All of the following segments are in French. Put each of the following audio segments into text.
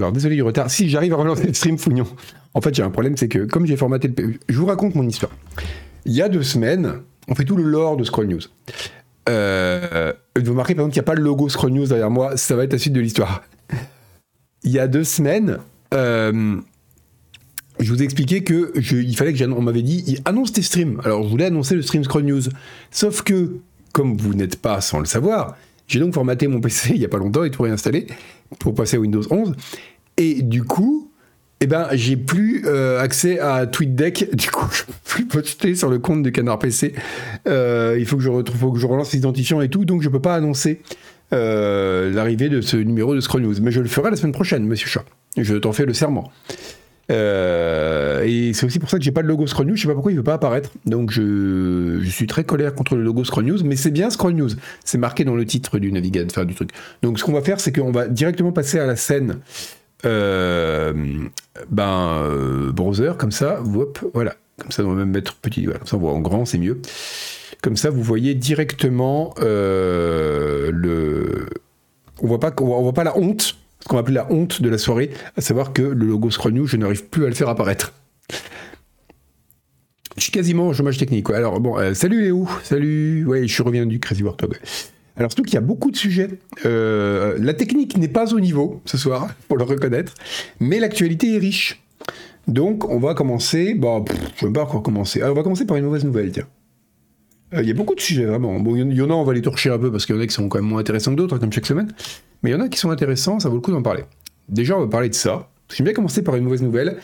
alors désolé du retard. Si j'arrive à relancer le stream, Fougnon. En fait, j'ai un problème, c'est que comme j'ai formaté le. Je vous raconte mon histoire. Il y a deux semaines, on fait tout le lore de Scroll News. Euh, vous remarquez par exemple qu'il n'y a pas le logo Scroll News derrière moi, ça va être la suite de l'histoire. Il y a deux semaines, euh, je vous ai expliqué que il fallait que j'annonce. On m'avait dit, annonce tes streams. Alors je voulais annoncer le stream Scroll News. Sauf que, comme vous n'êtes pas sans le savoir, j'ai donc formaté mon PC il n'y a pas longtemps et tout réinstallé pour passer à Windows 11. Et du coup, eh ben, j'ai plus euh, accès à TweetDeck. Du coup, je peux plus poster sur le compte du Canard PC. Euh, il faut que je retrouve, faut que je relance l'identifiant et tout, donc je peux pas annoncer euh, l'arrivée de ce numéro de Scroll News. Mais je le ferai la semaine prochaine, Monsieur Chat. Je t'en fais le serment. et c'est aussi pour ça que j'ai pas de logo Scroll News. Je sais pas pourquoi il veut pas apparaître. Donc je, suis très colère contre le logo Scroll News, mais c'est bien Scroll News. C'est marqué dans le titre du navigateur, du truc. Donc ce qu'on va faire, c'est qu'on va directement passer à la scène ben, euh, browser, comme ça, voilà. Comme ça, on va même mettre petit, voilà, comme ça on voit en grand, c'est mieux. Comme ça, vous voyez directement euh, le. On voit pas, on voit pas la honte, ce qu'on va appeler la honte de la soirée, à savoir que le logo Scroll News, je n'arrive plus à le faire apparaître. Je suis quasiment au chômage technique. Alors bon, salut Léo, salut. Je suis revenu du Crazy Warthog. Alors surtout qu'il y a beaucoup de sujets. Euh, la technique n'est pas au niveau ce soir, pour le reconnaître, mais l'actualité est riche. Donc on va commencer. Bon, je ne vais pas encore commencer. Alors on va commencer par une mauvaise nouvelle, tiens. Euh, il y a beaucoup de sujets, vraiment. Bon, il y en a, on va les torcher un peu parce qu'il y en a qui sont quand même moins intéressants que d'autres, comme chaque semaine. Mais il y en a qui sont intéressants, ça vaut le coup d'en parler. Déjà, on va parler de ça. J'aime bien commencer par une mauvaise nouvelle.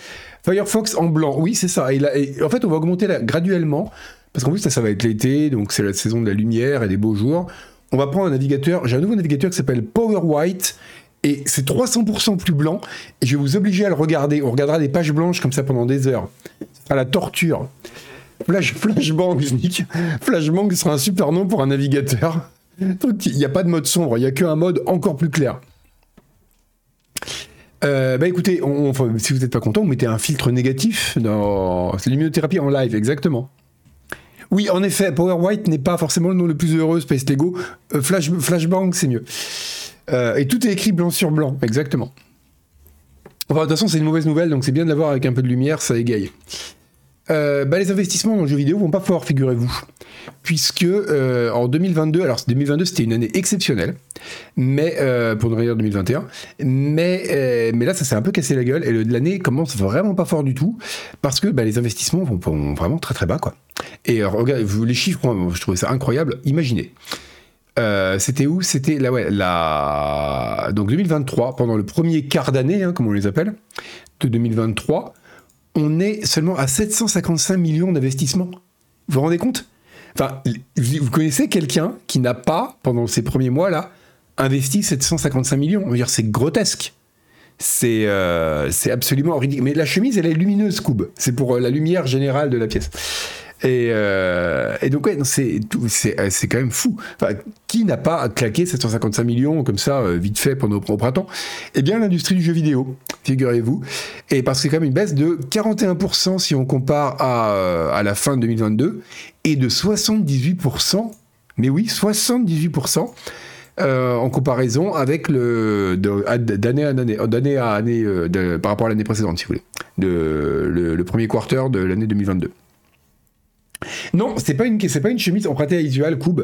Firefox en blanc, oui, c'est ça. Et, en fait, on va augmenter graduellement, parce qu'en plus, ça va être l'été, donc c'est la saison de la lumière et des beaux jours on va prendre un navigateur. J'ai un nouveau navigateur qui s'appelle Power White. Et c'est 300% plus blanc. Et je vais vous obliger à le regarder. On regardera des pages blanches comme ça pendant des heures. À la torture. Flash, Flashbang, Nick. Flashbang sera un super nom pour un navigateur. Il n'y a pas de mode sombre, il n'y a qu'un mode encore plus clair. Euh, bah écoutez, si vous n'êtes pas content, vous mettez un filtre négatif dans. C'est l'immunothérapie en live, exactement. Oui, en effet, Power White n'est pas forcément le nom le plus heureux, Space Lego. Euh, Flash, Flashbang, c'est mieux. Euh, et tout est écrit blanc sur blanc, exactement. Enfin, de toute façon, c'est une mauvaise nouvelle, donc c'est bien de l'avoir avec un peu de lumière, ça égaye. Euh, bah, les investissements dans le jeu vidéo vont pas fort, figurez-vous. Puisque en 2022, alors 2022 c'était une année exceptionnelle, mais pour ne rien dire 2021, mais, mais là ça s'est un peu cassé la gueule et l'année commence vraiment pas fort du tout parce que bah, les investissements vont, vraiment très très bas quoi. Et regardez, les chiffres, je trouvais ça incroyable. Imaginez. c'était où? C'était là, ouais, la... donc 2023, pendant le premier quart d'année, hein, comme on les appelle, de 2023, on est seulement à 755 millions d'investissements. Vous vous rendez compte? Enfin, vous connaissez quelqu'un qui n'a pas, pendant ces premiers mois-là, investi 755 millions? On va dire, c'est grotesque. C'est euh, absolument ridicule. Mais la chemise, elle est lumineuse, Scoob. C'est pour euh, la lumière générale de la pièce. Euh, et, donc, ouais, c'est, quand même fou. Qui n'a pas claqué 755 millions comme ça, euh, vite fait, pendant, au printemps? Eh bien, l'industrie du jeu vidéo, figurez-vous. Et parce que c'est quand même une baisse de 41% si on compare à, euh, la fin de 2022, et de 78%, mais oui, 78%. en comparaison avec le d'année à année, d'année à année par rapport à l'année précédente, si vous voulez, le, le premier quarter de l'année 2022. Non, c'est pas une c'est pas une chemise empruntée à Isual Cube.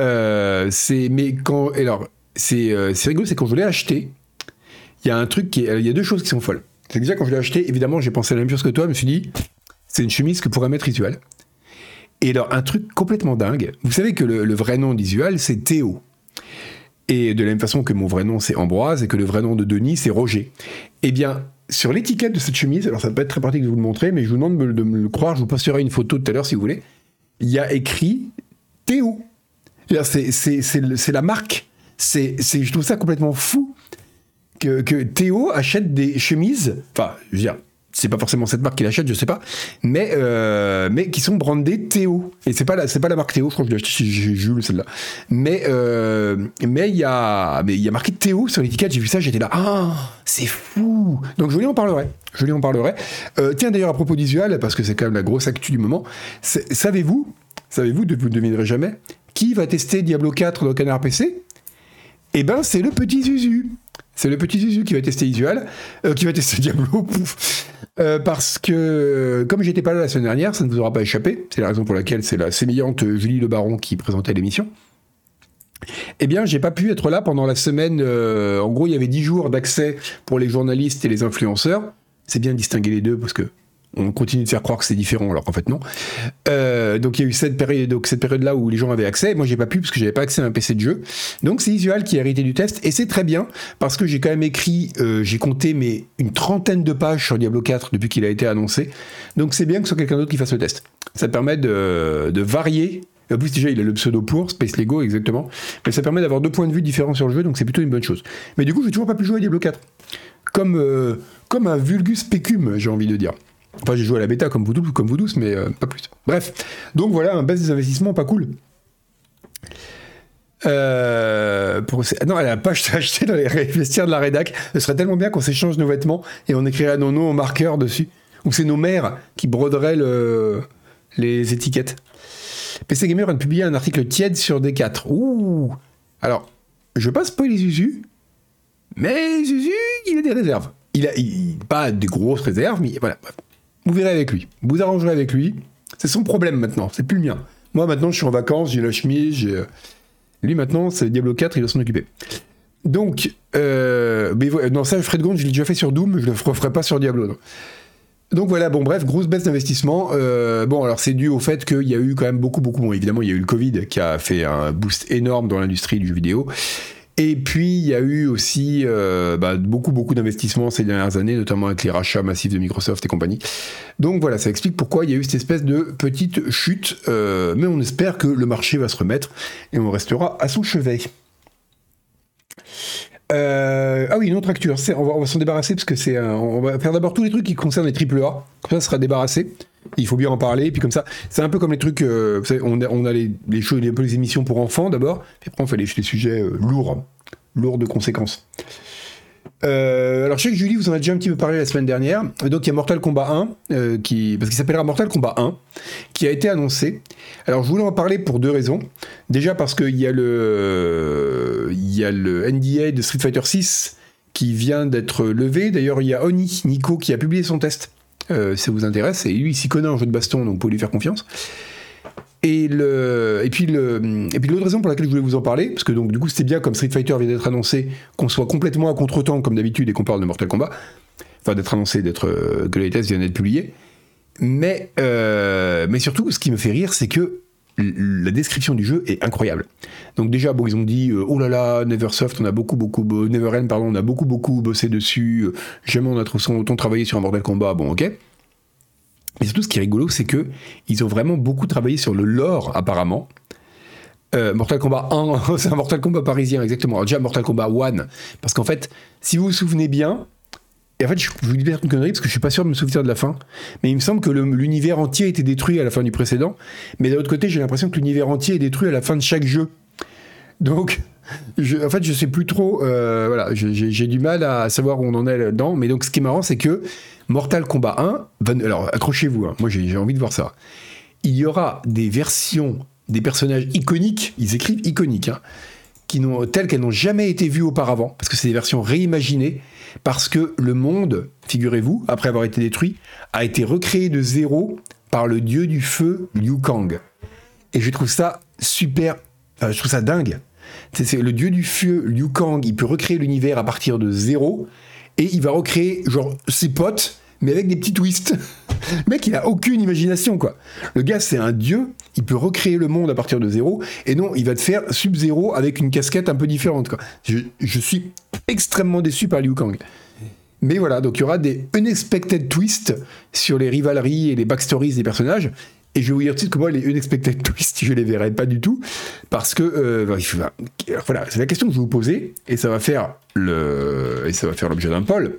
Euh, c'est mais quand alors euh, c'est rigolo, c'est quand je l'ai acheté, il y a un truc qui il y a deux choses qui sont folles. C'est déjà quand je l'ai acheté, évidemment, j'ai pensé à la même chose que toi, je me suis dit c'est une chemise que pourrait mettre Isual. Et alors un truc complètement dingue. Vous savez que le, le vrai nom d'Isual c'est Théo. Et de la même façon que mon vrai nom c'est Ambroise et que le vrai nom de Denis c'est Roger. Eh bien, sur l'étiquette de cette chemise, alors ça peut être très pratique de vous le montrer, mais je vous demande de me, le croire, je vous passerai une photo tout à l'heure si vous voulez. Il y a écrit Théo. C'est la marque. C'est, je trouve ça complètement fou que, que Théo achète des chemises. Enfin, je veux c'est pas forcément cette marque qui l'achète, je sais pas, mais euh, mais qui sont brandés Théo. Et c'est pas la c'est pas la marque Théo, je crois que je l'ai acheté chez Jules celle-là. Mais euh, mais il y a mais il y a marqué Théo sur l'étiquette, j'ai vu ça, j'étais là, ah c'est fou. Donc je lui en parlerai, je lui en parlerai. Euh, tiens d'ailleurs à propos d'Isual, parce que c'est quand même la grosse actu du moment, savez-vous, savez-vous, vous ne devinerez jamais, qui va tester Diablo 4 dans Canard PC Eh ben c'est le petit Zuzu. C'est le petit Zuzu qui va tester Isual, euh, qui va tester Diablo, euh, parce que comme j'étais pas là la semaine dernière, ça ne vous aura pas échappé. C'est la raison pour laquelle c'est la sémillante Julie Le Baron qui présentait l'émission. Eh bien, j'ai pas pu être là pendant la semaine. Euh, en gros, il y avait 10 jours d'accès pour les journalistes et les influenceurs. C'est bien de distinguer les deux parce que on continue de faire croire que c'est différent alors qu'en fait non. Euh, donc il y a eu cette période, donc cette période là où les gens avaient accès. Moi j'ai pas pu parce que j'avais pas accès à un PC de jeu. Donc c'est Isual qui a hérité du test et c'est très bien parce que j'ai quand même écrit, euh, j'ai compté mais une trentaine de pages sur Diablo 4 depuis qu'il a été annoncé. Donc c'est bien que ce soit quelqu'un d'autre qui fasse le test. Ça permet de, varier en plus, déjà, il a le pseudo pour, Space Lego, exactement. Mais ça permet d'avoir deux points de vue différents sur le jeu, donc c'est plutôt une bonne chose. Mais du coup, je n'ai toujours pas pu jouer à Diablo 4. Comme, euh, comme un vulgus pecum, j'ai envie de dire. Enfin, j'ai joué à la bêta comme vous, comme tous, mais euh, pas plus. Bref. Donc voilà, un baisse des investissements pas cool. Euh. Non, elle a pas acheté dans les vestiaires de la rédac. Ce serait tellement bien qu'on s'échange nos vêtements et on écrirait nos noms en marqueur dessus. Ou c'est nos mères qui broderaient les étiquettes. PC Gamer de publier un article tiède sur D4. Ouh Alors, je veux pas spoiler Zuzu, mais Zuzu, il a des réserves. Il a, pas des grosses réserves, mais voilà. Vous verrez avec lui. Vous arrangerez avec lui. C'est son problème maintenant, c'est plus le mien. Moi maintenant, je suis en vacances, j'ai la chemise. Euh, lui maintenant, c'est Diablo 4, il doit s'en occuper. Donc, euh, non, ça, Fred Gond, je l'ai déjà fait sur Doom, je le referai pas sur Diablo. Donc voilà, bon bref, grosse baisse d'investissement. Euh, bon, alors c'est dû au fait qu'il y a eu quand même beaucoup, beaucoup, bon évidemment il y a eu le Covid qui a fait un boost énorme dans l'industrie du vidéo. Et puis il y a eu aussi euh, bah, beaucoup, beaucoup d'investissements ces dernières années, notamment avec les rachats massifs de Microsoft et compagnie. Donc voilà, ça explique pourquoi il y a eu cette espèce de petite chute. Euh, mais on espère que le marché va se remettre et on restera à son chevet. Euh, ah oui, une autre actu. On va, on va s'en débarrasser parce que c'est. On va faire d'abord tous les trucs qui concernent les AAA. Comme ça, ça sera débarrassé. Il faut bien en parler. Puis comme ça, c'est un peu comme les trucs. Euh, vous savez, on a, a les, les, émissions pour enfants d'abord. Puis après, on fait les, les sujets euh, lourds, lourds de conséquences. Euh, alors je sais que Julie vous en a déjà un petit peu parlé la semaine dernière. Donc il y a Mortal Kombat 1 euh, qui parce qu'il s'appellera Mortal Kombat 1 qui a été annoncé. Alors je voulais en parler pour deux raisons. Déjà parce qu'il y a le y a le NDA de Street Fighter 6 qui vient d'être levé. D'ailleurs il y a Oni Nico qui a publié son test. Euh, si ça vous intéresse et lui il s'y connaît en jeu de baston donc vous pouvez lui faire confiance. Et, le, et puis l'autre raison pour laquelle je voulais vous en parler, parce que donc du coup c'était bien comme Street Fighter vient d'être annoncé, qu'on soit complètement à contre-temps comme d'habitude et qu'on parle de Mortal Kombat, enfin d'être annoncé, d'être euh, que les tests viennent d'être publiés. Mais, euh, mais surtout, ce qui me fait rire, c'est que la description du jeu est incroyable. Donc déjà, bon, ils ont dit euh, oh là là, Neversoft, on a beaucoup beaucoup Neverend, pardon, on a beaucoup beaucoup bossé dessus. jamais on a autant travaillé sur un Mortal Kombat. Bon, ok. Et surtout, ce qui est rigolo, c'est que ils ont vraiment beaucoup travaillé sur le lore, apparemment. Euh, Mortal Kombat 1, c'est un Mortal Kombat parisien, exactement. Alors déjà, Mortal Kombat 1, parce qu'en fait, si vous vous souvenez bien, et en fait, je vous dis une connerie parce que je suis pas sûr de me souvenir de la fin, mais il me semble que l'univers entier a été détruit à la fin du précédent, mais d'un autre côté, j'ai l'impression que l'univers entier est détruit à la fin de chaque jeu. Donc, en fait, je sais plus trop. Euh, voilà, j'ai du mal à savoir où on en est là-dedans. Mais donc, ce qui est marrant, c'est que Mortal Kombat 1, alors accrochez-vous, hein, moi j'ai envie de voir ça. Il y aura des versions des personnages iconiques, ils écrivent iconiques, hein, telles qu'elles n'ont jamais été vues auparavant, parce que c'est des versions réimaginées, parce que le monde, figurez-vous, après avoir été détruit, a été recréé de zéro par le dieu du feu Liu Kang. Et je trouve ça super, je trouve ça dingue. C'est le dieu du feu Liu Kang, il peut recréer l'univers à partir de zéro et il va recréer genre ses potes mais avec des petits twists. Le mec, il a aucune imagination, quoi. Le gars, c'est un dieu, il peut recréer le monde à partir de zéro, et non, il va te faire Sub-Zero avec une casquette un peu différente, quoi. Je, suis extrêmement déçu par Liu Kang. Mais voilà, donc il y aura des unexpected twists sur les rivaleries et les backstories des personnages. Et je vais vous dire tout de suite que moi, les unexpected twists, je les verrai pas du tout. Parce que, euh, voilà, c'est la question que je vais vous poser, et ça va faire le, et ça va faire l'objet d'un poll.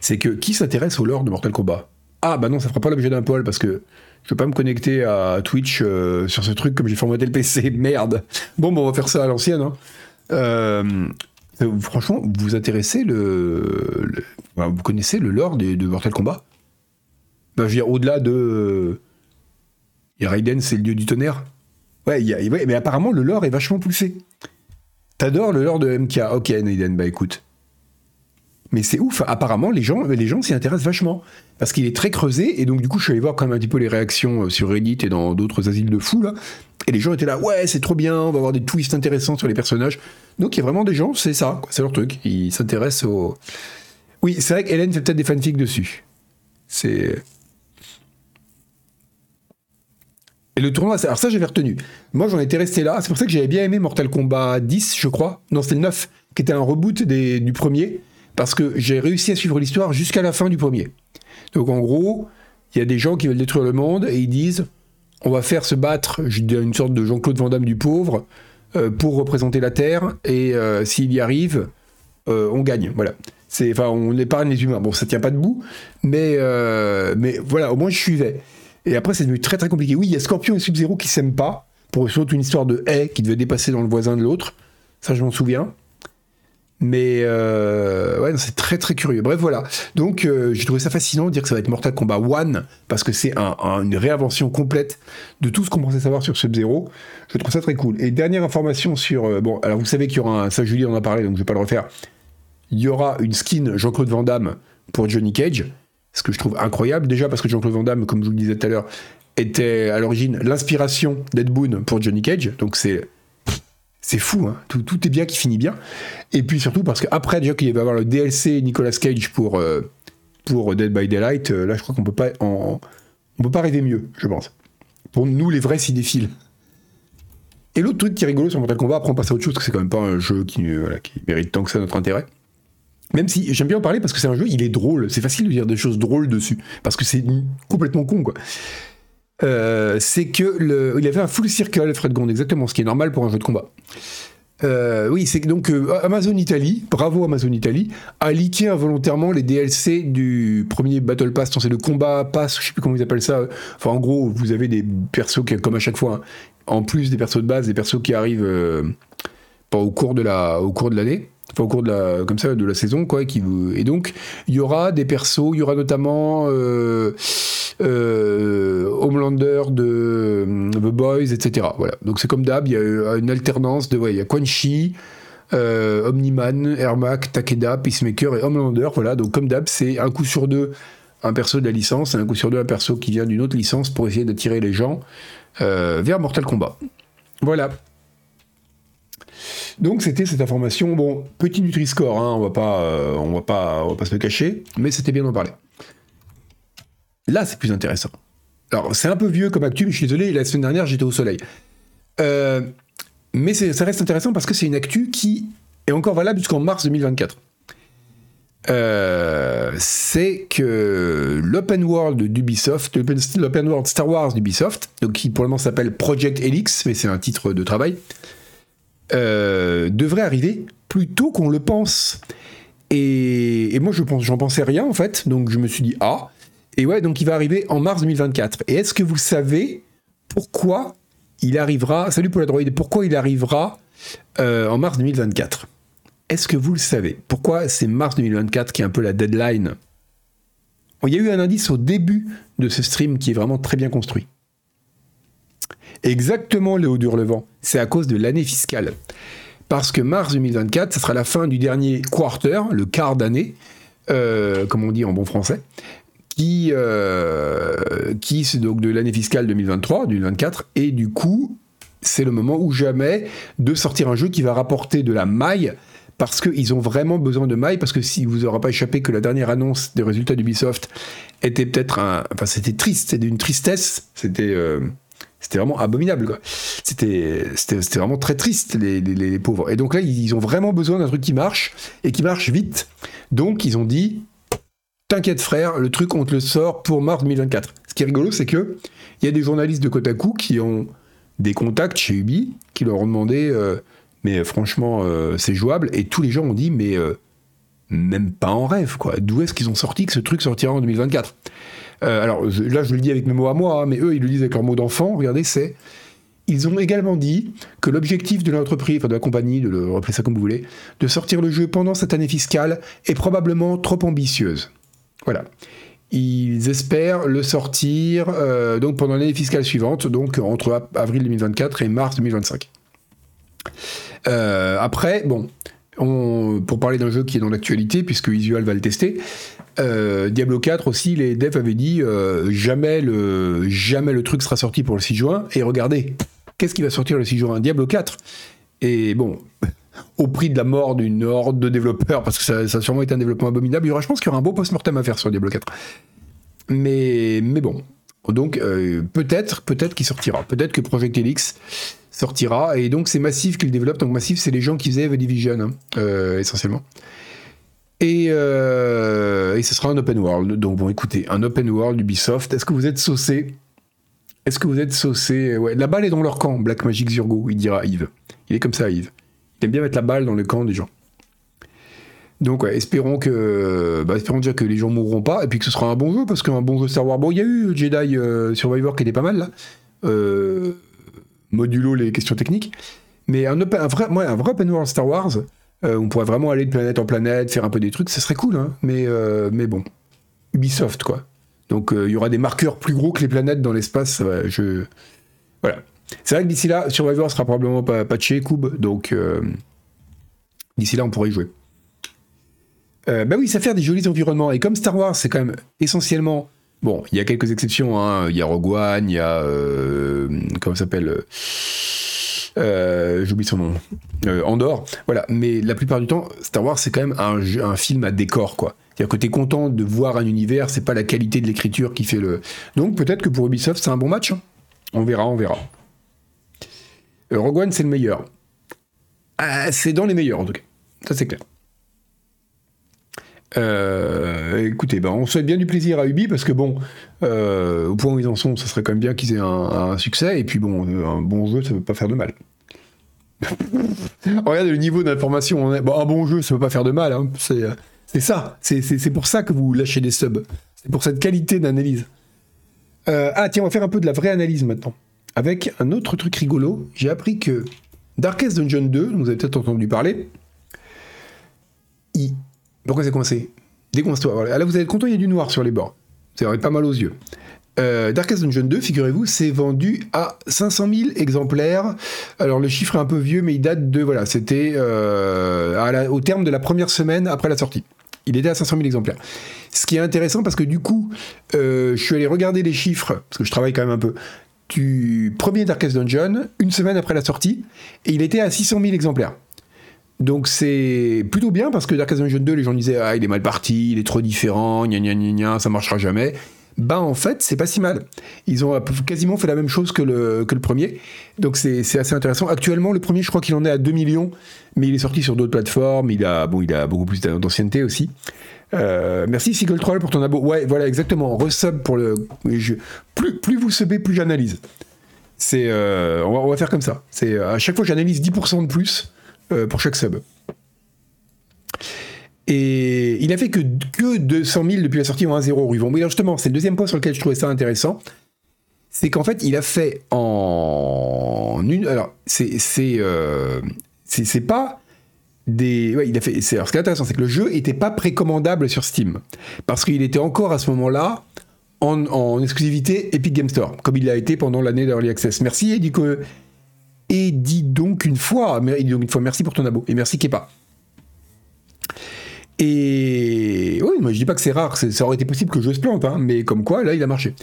C'est que qui s'intéresse au lore de Mortal Kombat? Ah, bah non, ça fera pas l'objet d'un poll parce que je peux pas me connecter à Twitch euh, sur ce truc comme j'ai formaté le PC. Merde. Bon, bon, on va faire ça à l'ancienne. Hein. Euh, franchement, vous vous intéressez le, vous connaissez le lore de Mortal Kombat? Bah, je veux dire, au-delà de. Y a Raiden, c'est le dieu du tonnerre. Ouais, mais apparemment, le lore est vachement poussé. T'adores le lore de MK. Ok, Naiden, bah écoute. Mais c'est ouf, apparemment les gens les gens s'y intéressent vachement parce qu'il est très creusé et donc du coup je suis allé voir quand même un petit peu les réactions euh, sur Reddit et dans d'autres asiles de fous là et les gens étaient là ouais c'est trop bien on va avoir des twists intéressants sur les personnages donc il y a vraiment des gens c'est ça c'est leur truc ils s'intéressent au oui c'est vrai qu'Hélène fait peut-être des fanfics dessus c'est et le tournoi, alors ça j'avais retenu. Moi j'en étais resté là, c'est pour ça que j'avais bien aimé Mortal Kombat 10, je crois. Non, c'était le 9, qui était un reboot du premier parce que j'ai réussi à suivre l'histoire jusqu'à la fin du premier. Donc en gros, il y a des gens qui veulent détruire le monde et ils disent on va faire se battre une sorte de Jean-Claude Van Damme du pauvre euh, pour représenter la Terre et euh, s'il y arrive, euh, on gagne. Voilà. Enfin, on épargne les humains. Bon, ça tient pas debout, mais voilà, au moins je suivais. Et après, c'est devenu très très compliqué. Oui, il y a Scorpion et Sub-Zero qui s'aiment pas pour une histoire de haie qui devait dépasser dans le voisin de l'autre. Ça, je m'en souviens. Mais euh, ouais, c'est très très curieux. Bref, voilà. Donc euh, j'ai trouvé ça fascinant de dire que ça va être Mortal Kombat 1 parce que c'est une réinvention complète de tout ce qu'on pensait savoir sur Sub-Zero. Je trouve ça très cool. Et dernière information sur euh, bon, alors vous savez qu'il y aura un, ça Julie en a parlé donc je vais pas le refaire. Il y aura une skin Jean-Claude Van Damme pour Johnny Cage, ce que je trouve incroyable déjà parce que Jean-Claude Van Damme, comme je vous le disais tout à l'heure, était à l'origine l'inspiration d'Ed Boon pour Johnny Cage. Donc c'est c'est fou, hein. tout, tout, est bien qui finit bien. Et puis surtout parce qu'après, déjà qu'il va y avoir le DLC Nicolas Cage pour, euh, pour Dead by Daylight, euh, là je crois qu'on peut pas on peut pas rêver mieux, je pense. Pour nous, les vrais cinéphiles. Et l'autre truc qui est rigolo sur Mortal Kombat, après on passe à autre chose, parce que c'est quand même pas un jeu qui, euh, qui mérite tant que ça notre intérêt. Même si j'aime bien en parler parce que c'est un jeu, il est drôle, c'est facile de dire des choses drôles dessus, parce que c'est complètement con quoi. Euh, c'est que il avait un full circle, Fred Gond, exactement, ce qui est normal pour un jeu de combat. Euh, oui, c'est donc euh, Amazon Italie, bravo Amazon Italie, a leaké involontairement les DLC du premier Battle Pass, c'est le combat pass, je sais plus comment ils appellent ça. Enfin, en gros, vous avez des persos qui, comme à chaque fois, hein, en plus des persos de base, des persos qui arrivent au cours de la, au cours de l'année enfin au cours de la comme ça de la saison quoi et donc il y aura des persos il y aura notamment euh, euh, Homelander de euh, The Boys etc voilà. Donc c'est comme d'hab il y a une alternance de ouais, il y a Quan Chi Omniman, Ermac, Takeda, Peacemaker et Homelander. Voilà. Donc comme d'hab c'est un coup sur deux un perso de la licence et un coup sur deux un perso qui vient d'une autre licence pour essayer d'attirer les gens vers Mortal Kombat. Voilà donc c'était cette information. Bon, petit Nutri-Score, hein, on va euh, va pas, on va se le cacher, mais c'était bien d'en parler. Là, c'est plus intéressant. Alors, c'est un peu vieux comme actu, mais je suis désolé, la semaine dernière, j'étais au soleil. Euh, mais ça reste intéressant parce que c'est une actu qui est encore valable jusqu'en mars 2024. Euh, c'est que l'open world d'Ubisoft, l'open world Star Wars d'Ubisoft, qui pour le moment s'appelle Project Helix, mais c'est un titre de travail, euh, devrait arriver plus tôt qu'on le pense. Et, moi, je pense, j'en pensais rien en fait, donc je me suis dit ah. Et ouais, donc il va arriver en mars 2024. Et est-ce que vous savez pourquoi il arrivera Salut pour la droïde. Pourquoi il arrivera euh, en mars 2024 Est-ce que vous le savez? Pourquoi c'est mars 2024 qui est un peu la deadline? Il y a eu un indice au début de ce stream qui est vraiment très bien construit. Exactement, Léo Durlevent. C'est à cause de l'année fiscale. Parce que mars 2024, ce sera la fin du dernier quarter, le quart d'année, euh, comme on dit en bon français, qui, euh, qui donc de l'année fiscale 2023, 2024, et du coup, c'est le moment ou jamais de sortir un jeu qui va rapporter de la maille parce qu'ils ont vraiment besoin de maille, parce que si vous n'aurez pas échappé que la dernière annonce des résultats d'Ubisoft était peut-être un... Enfin, c'était triste, c'était d'une tristesse, c'était... Euh, c'était vraiment abominable. C'était, vraiment très triste, les, les, pauvres. Et donc là, ils ont vraiment besoin d'un truc qui marche, et qui marche vite. Donc, ils ont dit, t'inquiète frère, le truc, on te le sort pour mars 2024. Ce qui est rigolo, c'est que il y a des journalistes de Kotaku qui ont des contacts chez Ubi, qui leur ont demandé, euh, mais franchement, euh, c'est jouable, et tous les gens ont dit, mais euh, même pas en rêve, quoi. D'où est-ce qu'ils ont sorti que ce truc sortira en 2024 euh, alors là, je le dis avec mes mots à moi, hein, mais eux, ils le disent avec leurs mots d'enfant. Regardez, c'est. Ils ont également dit que l'objectif de l'entreprise, enfin de la compagnie, de le rappeler ça comme vous voulez, de sortir le jeu pendant cette année fiscale est probablement trop ambitieuse. Voilà. Ils espèrent le sortir euh, donc pendant l'année fiscale suivante, donc entre avril 2024 et mars 2025. après, bon, on, pour parler d'un jeu qui est dans l'actualité, puisque Visual va le tester, Diablo 4 aussi, les devs avaient dit jamais, le, jamais le truc sera sorti pour le 6 juin. Et regardez, qu'est-ce qui va sortir le 6 juin? Diablo 4. Et bon, au prix de la mort d'une horde de développeurs, parce que ça, a sûrement été un développement abominable, il y aura, je pense qu'il y aura un beau post-mortem à faire sur Diablo 4. Mais, mais bon. Donc, euh, peut-être, peut-être qu'il sortira. Peut-être que Project Elix sortira. Et donc, c'est Massif qui le développe. Donc, Massif, c'est les gens qui faisaient The Division, hein, euh, essentiellement. Et, euh, et ce sera un open world. Donc, bon, écoutez, un open world Ubisoft. Est-ce que vous êtes saucé? Est-ce que vous êtes saucé? Ouais, la balle est dans leur camp, Black Magic Zurgo, il dira Yves. Il est comme ça, Yves. Il aime bien mettre la balle dans le camp des gens. Donc espérons que, bah, espérons déjà que les gens mourront pas et puis que ce sera un bon jeu parce qu'un bon jeu Star Wars. Bon, il y a eu Jedi euh, Survivor qui était pas mal là, euh, modulo les questions techniques, mais un, vrai, un vrai open world Star Wars, euh, on pourrait vraiment aller de planète en planète, faire un peu des trucs, ce serait cool, hein, mais mais bon, Ubisoft quoi. Donc il y aura des marqueurs plus gros que les planètes dans l'espace. je voilà. C'est vrai que d'ici là, Survivor sera probablement pas patché, Cube, donc d'ici là on pourrait y jouer. Euh, bah oui, ça fait des jolis environnements. Et comme Star Wars, c'est quand même essentiellement. Bon, il y a quelques exceptions. Hein. Il y a Rogue One, il y a. Euh, comment ça s'appelle euh, J'oublie son nom. Andorre. Voilà. Mais la plupart du temps, Star Wars, c'est quand même un, film à décor, quoi. C'est-à-dire que t'es content de voir un univers, c'est pas la qualité de l'écriture qui fait le. Donc peut-être que pour Ubisoft, c'est un bon match. Hein. On verra, on verra. Rogue One, c'est le meilleur. Ah, c'est dans les meilleurs, en tout cas. Ça, c'est clair. Euh, écoutez, ben, on souhaite bien du plaisir à Ubi parce que bon, euh, au point où ils en sont, ça serait quand même bien qu'ils aient un, succès. Et puis bon, un bon jeu, ça ne peut pas faire de mal. Regardez le niveau d'information. un bon jeu, ça ne peut pas faire de mal. Hein. C'est ça. C'est pour ça que vous lâchez des subs. C'est pour cette qualité d'analyse. Euh, ah tiens, on va faire un peu de la vraie analyse maintenant. Avec un autre truc rigolo, j'ai appris que Darkest Dungeon 2, vous avez peut-être entendu parler, il pourquoi c'est coincé Décoince-toi. Là, vous allez être content, il y a du noir sur les bords. Ça aurait pas mal aux yeux. Euh, Darkest Dungeon 2, figurez-vous, c'est vendu à 500 000 exemplaires. Alors le chiffre est un peu vieux, mais il date de voilà, c'était euh, au terme de la première semaine après la sortie. Il était à 500 000 exemplaires. Ce qui est intéressant parce que du coup, euh, je suis allé regarder les chiffres parce que je travaille quand même un peu. Du premier Darkest Dungeon, une semaine après la sortie, et il était à 600 000 exemplaires. Donc c'est plutôt bien parce que Darkest Dungeon 2, les gens disaient ah il est mal parti, il est trop différent, gna gna gna gna, ça marchera jamais. Ben en fait c'est pas si mal. Ils ont quasiment fait la même chose que le, premier. Donc c'est assez intéressant. Actuellement le premier je crois qu'il en est à 2 millions, mais il est sorti sur d'autres plateformes. Il a bon il a beaucoup plus d'ancienneté aussi. Euh, merci Seagull Troll pour ton abo. Ouais voilà exactement. Resub pour le. plus plus vous subez plus j'analyse. C'est euh, on, va, on, va, faire comme ça. C'est à chaque fois j'analyse 10% de plus. Euh, pour chaque sub. Et il a fait que, que 200 000 depuis la sortie en 1-0 Ruvon. Mais justement, c'est le deuxième point sur lequel je trouvais ça intéressant. C'est qu'en fait, il a fait en une. Alors, c'est. C'est euh, pas des. Il a fait. Alors, ce qui est intéressant, c'est que le jeu n'était pas précommandable sur Steam. Parce qu'il était encore à ce moment-là en, en, exclusivité Epic Game Store, comme il l'a été pendant l'année d'Early Access. Merci, coup, et dis donc une fois, donc une fois merci pour ton abo et merci Kepa. Et oui, moi je dis pas que c'est rare, ça aurait été possible que je se plante, hein, mais comme quoi là il a marché.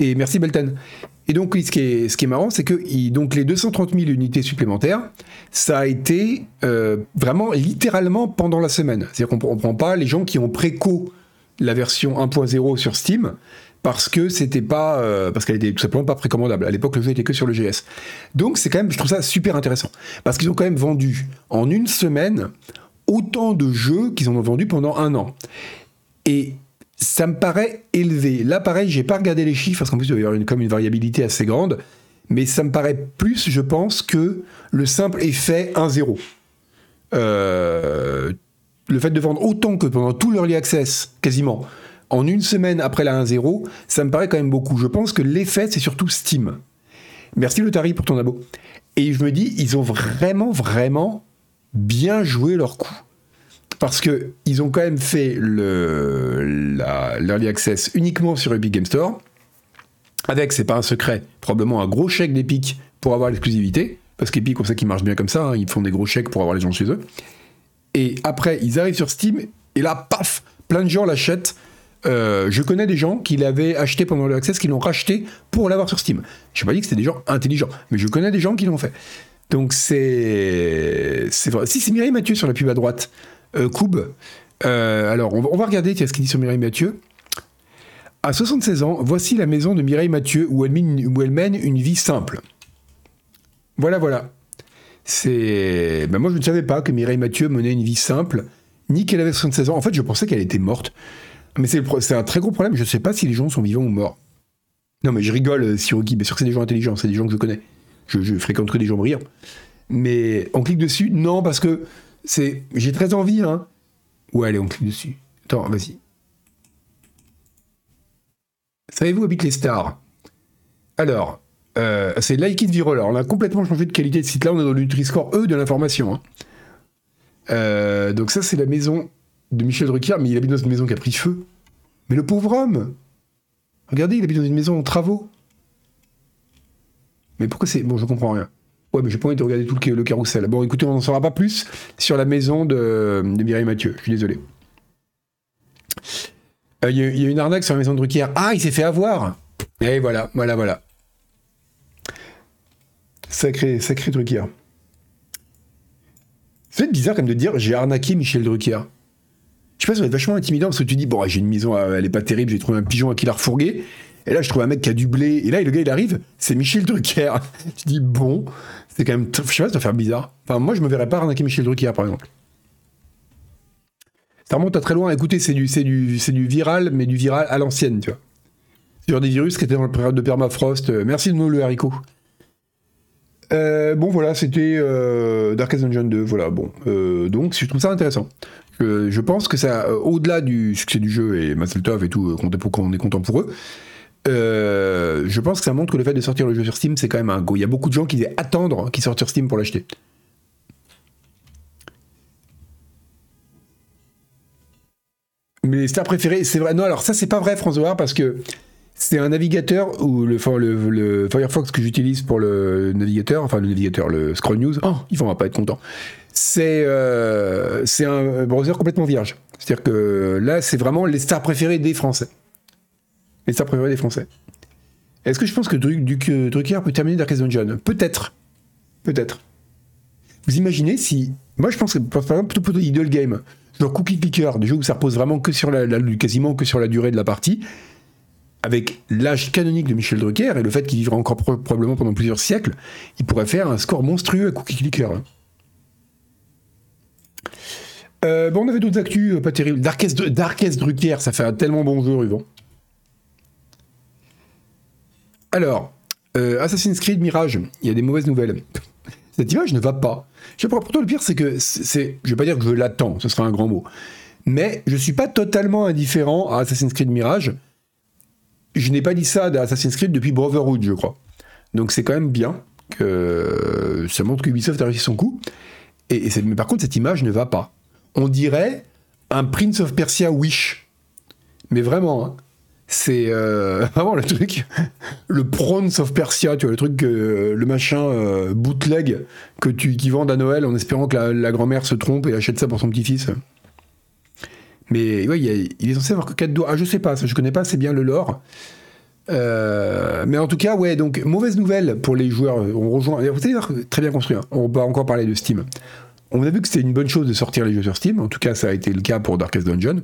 Et merci Belten. Et donc ce qui est, ce qui est marrant, c'est que donc les 230 000 unités supplémentaires, ça a été euh, vraiment littéralement pendant la semaine. C'est-à-dire qu'on ne prend pas les gens qui ont préco la version 1.0 sur Steam, parce que c'était pas euh, parce qu'elle était tout simplement pas précommandable. À l'époque, le jeu était que sur le GS. Donc c'est quand même, je trouve ça super intéressant parce qu'ils ont quand même vendu en une semaine autant de jeux qu'ils en ont vendu pendant un an. Et ça me paraît élevé. Là, pareil, j'ai pas regardé les chiffres parce qu'en plus il y avoir une, comme une variabilité assez grande, mais ça me paraît plus, je pense, que le simple effet 1-0. Euh, le fait de vendre autant que pendant tout l'early access, quasiment, en une semaine après la 1-0, ça me paraît quand même beaucoup. Je pense que l'effet, c'est surtout Steam. Merci Lotari pour ton abo. Et je me dis, ils ont vraiment, vraiment bien joué leur coup. Parce que ils ont quand même fait l'early access uniquement sur Epic Game Store, avec, c'est pas un secret, probablement un gros chèque d'Epic pour avoir l'exclusivité. parce qu'Epic, on sait qu'ils marchent bien comme ça, hein, ils font des gros chèques pour avoir les gens chez eux. Et après, ils arrivent sur Steam, et là, paf, plein de gens l'achètent. Euh, je connais des gens qui l'avaient acheté pendant le Access, qui l'ont racheté pour l'avoir sur Steam. Je n'ai pas dit que c'était des gens intelligents, mais je connais des gens qui l'ont fait. Donc c'est. C'est vrai. Si c'est Mireille Mathieu sur la pub à droite, euh, euh alors, on va, regarder ce qu'il dit sur Mireille Mathieu. À 76 ans, voici la maison de Mireille Mathieu où elle, mène, une vie simple. Voilà, voilà. C'est. Ben moi, je ne savais pas que Mireille Mathieu menait une vie simple, ni qu'elle avait 76 ans. En fait, je pensais qu'elle était morte. Mais c'est un très gros problème. Je ne sais pas si les gens sont vivants ou morts. Non, mais je rigole, euh, Siroki. Bien sûr que c'est des gens intelligents, c'est des gens que je connais. Je, je fréquente que des gens brillants. Mais on clique dessus? Non, parce que c'est. J'ai très envie, hein. Ouais, allez, on clique dessus. Attends, vas-y. Savez-vous où habitent les stars? Alors, euh, c'est Like It on a complètement changé de qualité de site. Là, on est dans le Nutri-Score E de l'information. Hein. Euh, donc ça, c'est la maison de Michel Drucker, mais il habite dans une maison qui a pris feu. Mais le pauvre homme Regardez, il habite dans une maison en travaux. Mais pourquoi c'est... Bon, je comprends rien. Ouais, mais j'ai pas envie de regarder tout le, carrousel. Bon, écoutez, on n'en saura pas plus sur la maison de, Mireille Mathieu. Je suis désolé. Euh, il y, a une arnaque sur la maison de Drucker. Ah, il s'est fait avoir Et voilà, voilà, voilà. Sacré, sacré Drucker. C'est bizarre comme de dire j'ai arnaqué Michel Drucker. Je sais pas, ça va être vachement intimidant parce que tu dis bon, j'ai une maison, euh, elle est pas terrible, j'ai trouvé un pigeon à qui la refourgué. Et là, je trouve un mec qui a du blé. Et là, le gars, il arrive, c'est Michel Drucker. tu dis bon, c'est quand même. Je sais pas, ça doit faire bizarre. Enfin, moi, je me verrais pas arnaquer Michel Drucker, par exemple. Ça remonte à très loin. Écoutez, c'est du, du, du viral, mais du viral à l'ancienne, tu vois. Sur des virus qui étaient dans la période de permafrost. Euh, merci de nous le haricot. Euh, bon, voilà, c'était Darkest Dungeon 2. Voilà, bon. Donc, je trouve ça intéressant. Je pense que ça, au-delà du succès du jeu et Tov et tout, qu'on est content pour eux, je pense que ça montre que le fait de sortir le jeu sur Steam, c'est quand même un go. Il y a beaucoup de gens qui disaient attendre qu'il sorte sur Steam pour l'acheter. Mais stars préféré, c'est vrai. Non, alors ça, c'est pas vrai, François, parce que c'est un navigateur ou le, le, Firefox que j'utilise pour le navigateur, enfin le navigateur, le Scroll News. Oh, ils vont pas être contents. C'est euh, c'est un browser complètement vierge. C'est-à-dire que là, c'est vraiment les stars préférées des Français. Les stars préférées des Français. Est-ce que je pense que Drucker peut terminer Darkest Dungeon Peut-être. Peut-être. Vous imaginez si. Moi, je pense que, par exemple, plutôt pour Idle Game, genre Cookie Clicker, des jeux où ça repose vraiment que sur la, quasiment que sur la durée de la partie, avec l'âge canonique de Michel Drucker et le fait qu'il vivra encore probablement pendant plusieurs siècles, il pourrait faire un score monstrueux à Cookie Clicker. Hein. Euh, bon, on avait d'autres actus euh, pas terribles. Darkest, Drucker, ça fait un tellement bon jeu, Yvon. Alors, euh, Assassin's Creed Mirage, il y a des mauvaises nouvelles. Cette image ne va pas. Je sais pas, pourtant le pire, c'est que c'est, je vais pas dire que je l'attends, ce sera un grand mot, mais je suis pas totalement indifférent à Assassin's Creed Mirage je n'ai pas dit ça d'Assassin's Creed depuis Brotherhood, je crois. Donc c'est quand même bien que ça montre qu'Ubisoft a réussi son coup. Et, mais par contre, cette image ne va pas. On dirait un Prince of Persia Wish. Mais vraiment, hein. c'est euh, vraiment le truc, le Prince of Persia, tu vois, le truc, le machin euh, bootleg que tu, qui vendent à Noël en espérant que la, grand-mère se trompe et achète ça pour son petit-fils. Mais il, est censé avoir que 4 doigts. Ah, je sais pas, ça, je connais pas assez bien le lore. Euh, mais en tout cas, ouais, donc mauvaise nouvelle pour les joueurs. On rejoint. Vous savez, très bien construit. Hein. On va encore parler de Steam. On a vu que c'était une bonne chose de sortir les jeux sur Steam. En tout cas, ça a été le cas pour Darkest Dungeon.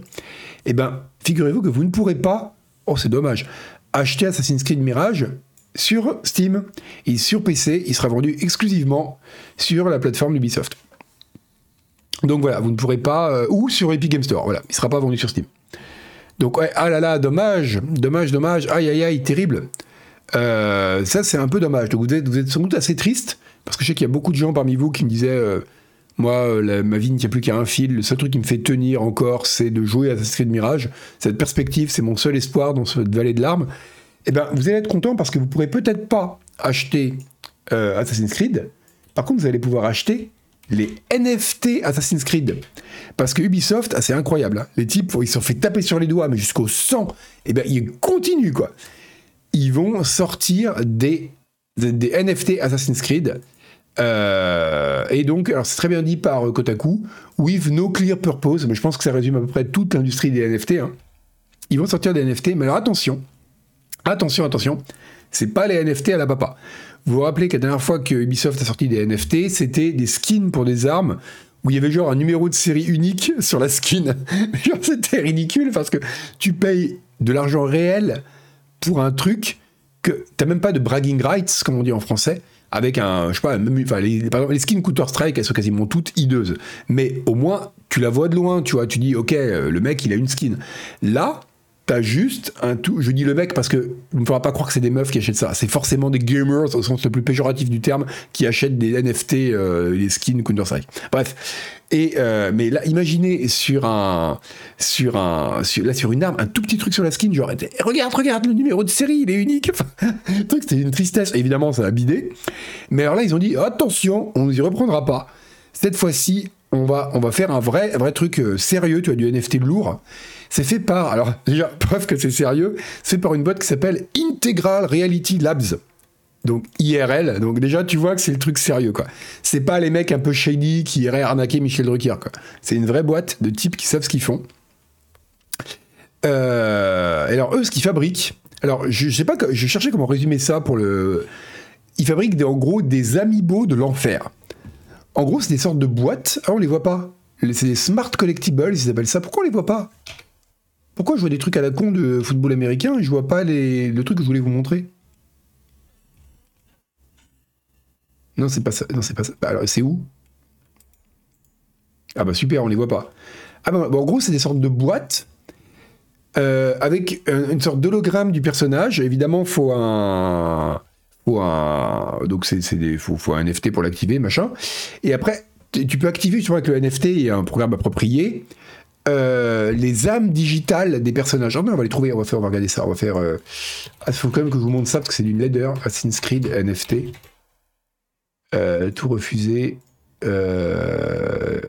Eh ben, figurez-vous que vous ne pourrez pas. Oh, c'est dommage. Acheter Assassin's Creed Mirage sur Steam et sur PC. Il sera vendu exclusivement sur la plateforme Ubisoft. Donc voilà, vous ne pourrez pas. Euh, ou sur Epic Game Store, voilà, il ne sera pas vendu sur Steam. Donc, ouais, ah là là, dommage, dommage, dommage, aïe aïe aïe, terrible. Euh, ça, c'est un peu dommage. Donc, vous êtes, vous êtes sans doute assez triste, parce que je sais qu'il y a beaucoup de gens parmi vous qui me disaient euh, Moi, ma vie ne tient plus qu'à un fil, le seul truc qui me fait tenir encore, c'est de jouer à Assassin's Creed Mirage. Cette perspective, c'est mon seul espoir dans cette vallée de larmes. Eh bien, vous allez être content parce que vous pourrez peut-être pas acheter Assassin's Creed. Par contre, vous allez pouvoir acheter les NFT Assassin's Creed. Parce que Ubisoft, ah, c'est incroyable. Hein. Les types, ils se sont fait taper sur les doigts, mais jusqu'au sang. Et eh bien, ils continuent, quoi. Ils vont sortir des, des, NFT Assassin's Creed Euh, et donc, alors c'est très bien dit par euh, Kotaku, with no clear purpose, mais je pense que ça résume à peu près toute l'industrie des NFT. Hein. Ils vont sortir des NFT, mais alors attention, attention, attention, c'est pas les NFT à la papa. Vous vous rappelez que la dernière fois que Ubisoft a sorti des NFT, c'était des skins pour des armes où il y avait genre un numéro de série unique sur la skin. c'était ridicule parce que tu payes de l'argent réel pour un truc que t'as même pas de bragging rights, comme on dit en français, avec un, je sais pas, même, les, par les skins Counter-Strike, elles sont quasiment toutes hideuses. Mais au moins, tu la vois de loin, tu vois, tu dis, ok, euh, le mec, il a une skin. Là, t'as juste un tout. Je dis le mec parce que il ne faudra pas croire que c'est des meufs qui achètent ça. C'est forcément des gamers au sens le plus péjoratif du terme qui achètent des NFT, euh, les skins Counter-Strike. Bref. Et euh, mais là, imaginez sur un, sur un, sur, là sur une arme, un tout petit truc sur la skin, genre regarde, regarde le numéro de série, il est unique. Truc c'était une tristesse. Évidemment, ça a bidé. Mais alors là, ils ont dit attention, on ne y reprendra pas. Cette fois-ci, on va, on va faire un vrai, vrai truc euh, sérieux, tu as du NFT lourd. C'est fait par, alors déjà, preuve que c'est sérieux, c'est par une boîte qui s'appelle Integral Reality Labs. Donc IRL, donc déjà tu vois que c'est le truc sérieux quoi. C'est pas les mecs un peu shady qui iraient arnaquer Michel Drucker quoi. C'est une vraie boîte de types qui savent ce qu'ils font. Euh, alors eux, ce qu'ils fabriquent, alors je, sais pas, je cherchais comment résumer ça pour le. Ils fabriquent en gros des amiibo de l'enfer. En gros, c'est des sortes de boîtes. Ah, on les voit pas. C'est des smart collectibles, ils appellent ça. Pourquoi on les voit pas? Pourquoi je vois des trucs à la con de football américain et je vois pas les, le truc que je voulais vous montrer? Non, c'est pas ça. Non, c'est pas ça. Bah, alors, c'est où? Ah bah super, on les voit pas. Ah bah, en gros, c'est des sortes de boîtes euh, avec une sorte d'hologramme du personnage. Évidemment, faut un, faut un, donc c'est, des, faut, un NFT pour l'activer, machin. Et après, tu peux activer, tu vois, avec le NFT et un programme approprié. Euh, les âmes digitales des personnages. Ah, on va les trouver, on va, faire, on va regarder ça. On va faire. Il euh, ah, faut quand même que je vous montre ça parce que c'est d'une leader. Assassin's Creed NFT. Euh, tout refusé. Euh,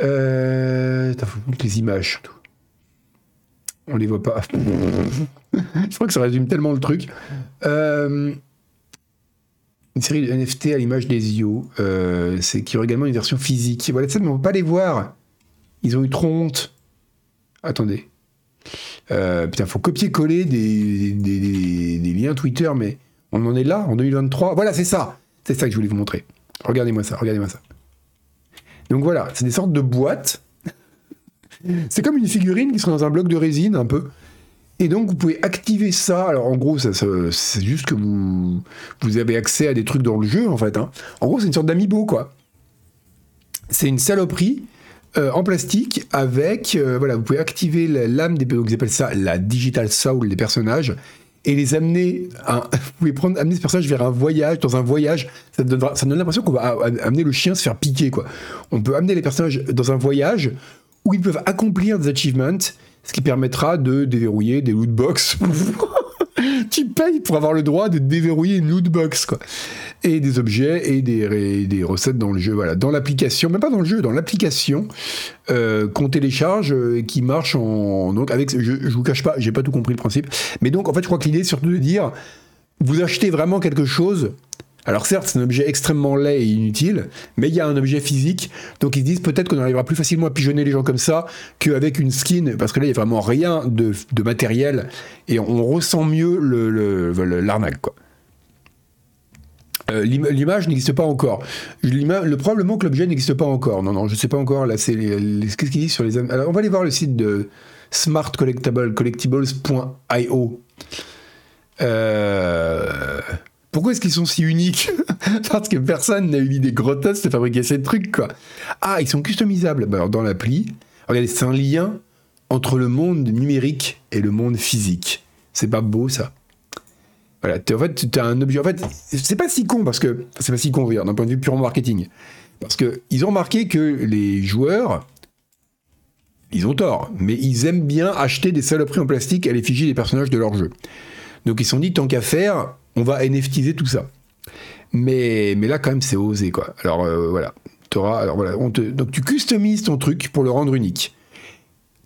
euh, faut les images surtout. On les voit pas. je crois que ça résume tellement le truc. Une série de NFT à l'image des IO, euh, c'est qui aurait également une version physique. Voilà, ça, mais on ne peut pas les voir. Ils ont eu trop honte. Attendez. Euh, putain, faut copier-coller des, des, liens Twitter, mais on en est là, en 2023. Voilà, c'est ça. C'est ça que je voulais vous montrer. Regardez-moi ça, regardez-moi ça. Donc voilà, c'est des sortes de boîtes. c'est comme une figurine qui serait dans un bloc de résine, un peu. Et donc, vous pouvez activer ça. Alors, en gros, c'est juste que vous, vous avez accès à des trucs dans le jeu, en fait. Hein. En gros, c'est une sorte d'amiibo, quoi. C'est une saloperie euh, en plastique avec. Euh, voilà, vous pouvez activer l'âme des. Donc, ils appellent ça la digital soul des personnages et les amener. Vous pouvez prendre, amener ces personnages vers un voyage, dans un voyage. Ça donne, ça donne l'impression qu'on va amener le chien se faire piquer, quoi. On peut amener les personnages dans un voyage où ils peuvent accomplir des achievements ce qui permettra de déverrouiller des lootbox. tu payes pour avoir le droit de déverrouiller une lootbox, quoi. Et des objets et des, des recettes dans le jeu, voilà. Dans l'application, même pas dans le jeu, dans l'application euh, qu'on télécharge euh, et qui marche en. Donc, avec. Je, je vous cache pas, j'ai pas tout compris le principe. Mais donc, en fait, je crois que l'idée, c'est surtout de dire vous achetez vraiment quelque chose alors certes, c'est un objet extrêmement laid et inutile, mais il y a un objet physique, donc ils disent peut-être qu'on arrivera plus facilement à pigeonner les gens comme ça qu'avec une skin, parce que là, il n'y a vraiment rien de, matériel, et on, ressent mieux l'arnaque. Euh, l'image n'existe pas encore. Le, probablement que l'objet n'existe pas encore. Non, non, je ne sais pas encore. Qu'est-ce qu'ils disent sur les. Alors, on va aller voir le site de smartcollectibles.io. Euh, pourquoi est-ce qu'ils sont si uniques Parce que personne n'a eu l'idée grotesque de fabriquer ces trucs, quoi. Ah, ils sont customisables. Bah, alors, dans l'appli, regardez, c'est un lien entre le monde numérique et le monde physique. C'est pas beau, ça Voilà, en fait, tu as un objet. En fait, c'est pas si con, parce que. C'est pas si con, d'un point de vue purement marketing. Parce qu'ils ont remarqué que les joueurs. Ils ont tort, mais ils aiment bien acheter des saloperies en plastique à l'effigie des personnages de leur jeu. Donc ils se sont dit, tant qu'à faire, on va NFTiser tout ça. Mais, mais là, quand même, c'est osé, quoi. Alors, euh, voilà. Auras, alors, voilà donc, tu customises ton truc pour le rendre unique.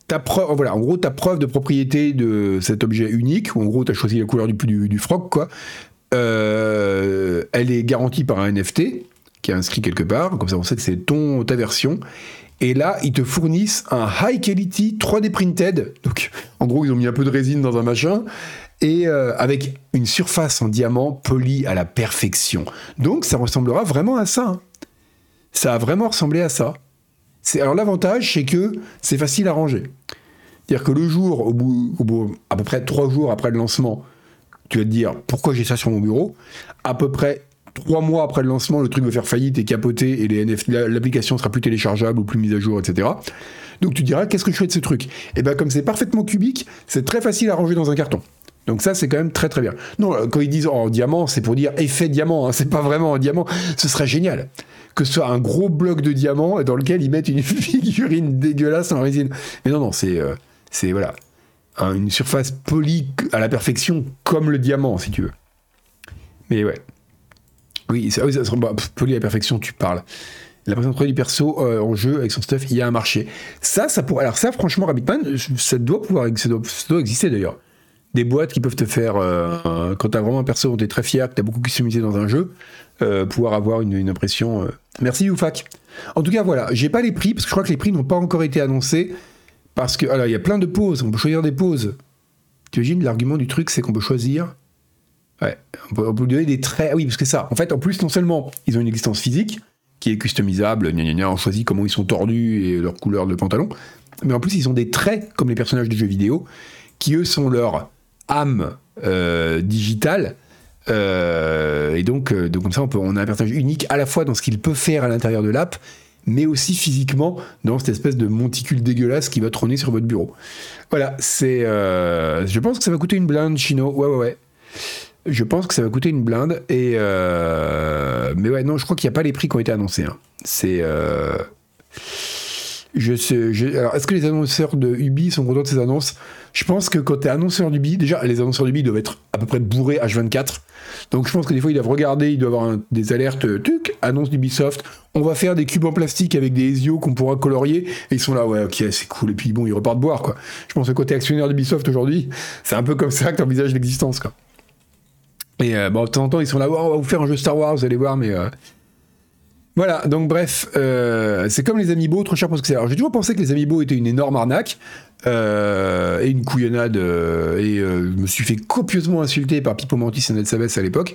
Ta preuve, voilà, en gros, ta preuve de propriété de cet objet unique, ou en gros, tu as choisi la couleur du, du, du froc, quoi. euh, elle est garantie par un NFT qui est inscrit quelque part, comme ça on sait que c'est ton ta version. Et là, ils te fournissent un high quality 3D printed. Donc, en gros, ils ont mis un peu de résine dans un machin. Et euh, avec une surface en diamant polie à la perfection. Donc, ça ressemblera vraiment à ça. Hein. Ça a vraiment ressemblé à ça. Alors, l'avantage, c'est que c'est facile à ranger. C'est-à-dire que le jour, à peu près trois jours après le lancement, tu vas te dire pourquoi j'ai ça sur mon bureau? À peu près trois mois après le lancement, le truc va faire faillite et capoter et l'application sera plus téléchargeable ou plus mise à jour, etc. Donc tu diras qu'est-ce que je fais de ce truc? Et eh bien comme c'est parfaitement cubique, c'est très facile à ranger dans un carton. Donc ça, c'est quand même très très bien. Non, euh, quand ils disent en diamant, c'est pour dire effet diamant, hein, c'est pas vraiment en diamant. Ce serait génial que ce soit un gros bloc de diamant dans lequel ils mettent une figurine dégueulasse en résine. Mais non, non, c'est euh, c'est voilà une surface polie à la perfection comme le diamant, si tu veux. Mais ouais. Oui, ça, ça bah, poli à la perfection, tu parles. La présence du perso euh, en jeu avec son stuff, il y a un marché. Ça, ça pourrait. Alors ça, franchement, Rabbitman, ça doit pouvoir, ça doit, exister d'ailleurs. Des boîtes qui peuvent te faire, euh, quand t'as vraiment un perso dont t'es très fier, que t'as beaucoup customisé dans un jeu, euh, pouvoir avoir une, impression. Merci Youfak. En tout cas, voilà, j'ai pas les prix parce que je crois que les prix n'ont pas encore été annoncés. Parce que, alors, il y a plein de poses, on peut choisir des poses. Tu imagines, l'argument du truc, c'est qu'on peut choisir. Ouais, on peut, donner des traits. Oui, parce que ça, en fait, en plus, non seulement ils ont une existence physique, qui est customisable, gna gna gna, on choisit comment ils sont tordus et leur couleur de pantalon, mais en plus, ils ont des traits, comme les personnages de jeux vidéo, qui eux sont leur âme euh, digitale. Euh, et donc, euh, donc, comme ça, on, peut, a un personnage unique à la fois dans ce qu'il peut faire à l'intérieur de l'app, mais aussi physiquement dans cette espèce de monticule dégueulasse qui va trôner sur votre bureau. Voilà, c'est. Je pense que ça va coûter une blinde, Chino. Ouais, ouais, ouais. Je pense que ça va coûter une blinde. Et mais ouais, non, je crois qu'il n'y a pas les prix qui ont été annoncés. Hein. C'est. Je. Alors, est-ce que les annonceurs de Ubi sont contents de ces annonces? Je pense que quand tu annonceur d'Ubi, déjà, les annonceurs d'Ubi doivent être à peu près bourrés H24. Donc, je pense que des fois, ils doivent regarder, ils doivent avoir des alertes, euh, tuc, annonce d'Ubisoft. On va faire des cubes en plastique avec des ESIO qu'on pourra colorier. Et ils sont là, ouais, ok, c'est cool. Et puis, bon, ils repartent boire, quoi. Je pense que côté actionnaire d'Ubisoft aujourd'hui, c'est un peu comme ça que tu envisages l'existence, quoi. Et euh, bon, de temps en temps, ils sont là, on va vous faire un jeu Star Wars, vous allez voir, mais euh, voilà, donc bref, euh, c'est comme les Amiibo, trop cher pour ce que c'est. Alors j'ai toujours pensé que les Amiibo étaient une énorme arnaque euh, et une couillonnade, euh, et je me suis fait copieusement insulter par Pipo Mantis et Ned Savès à l'époque.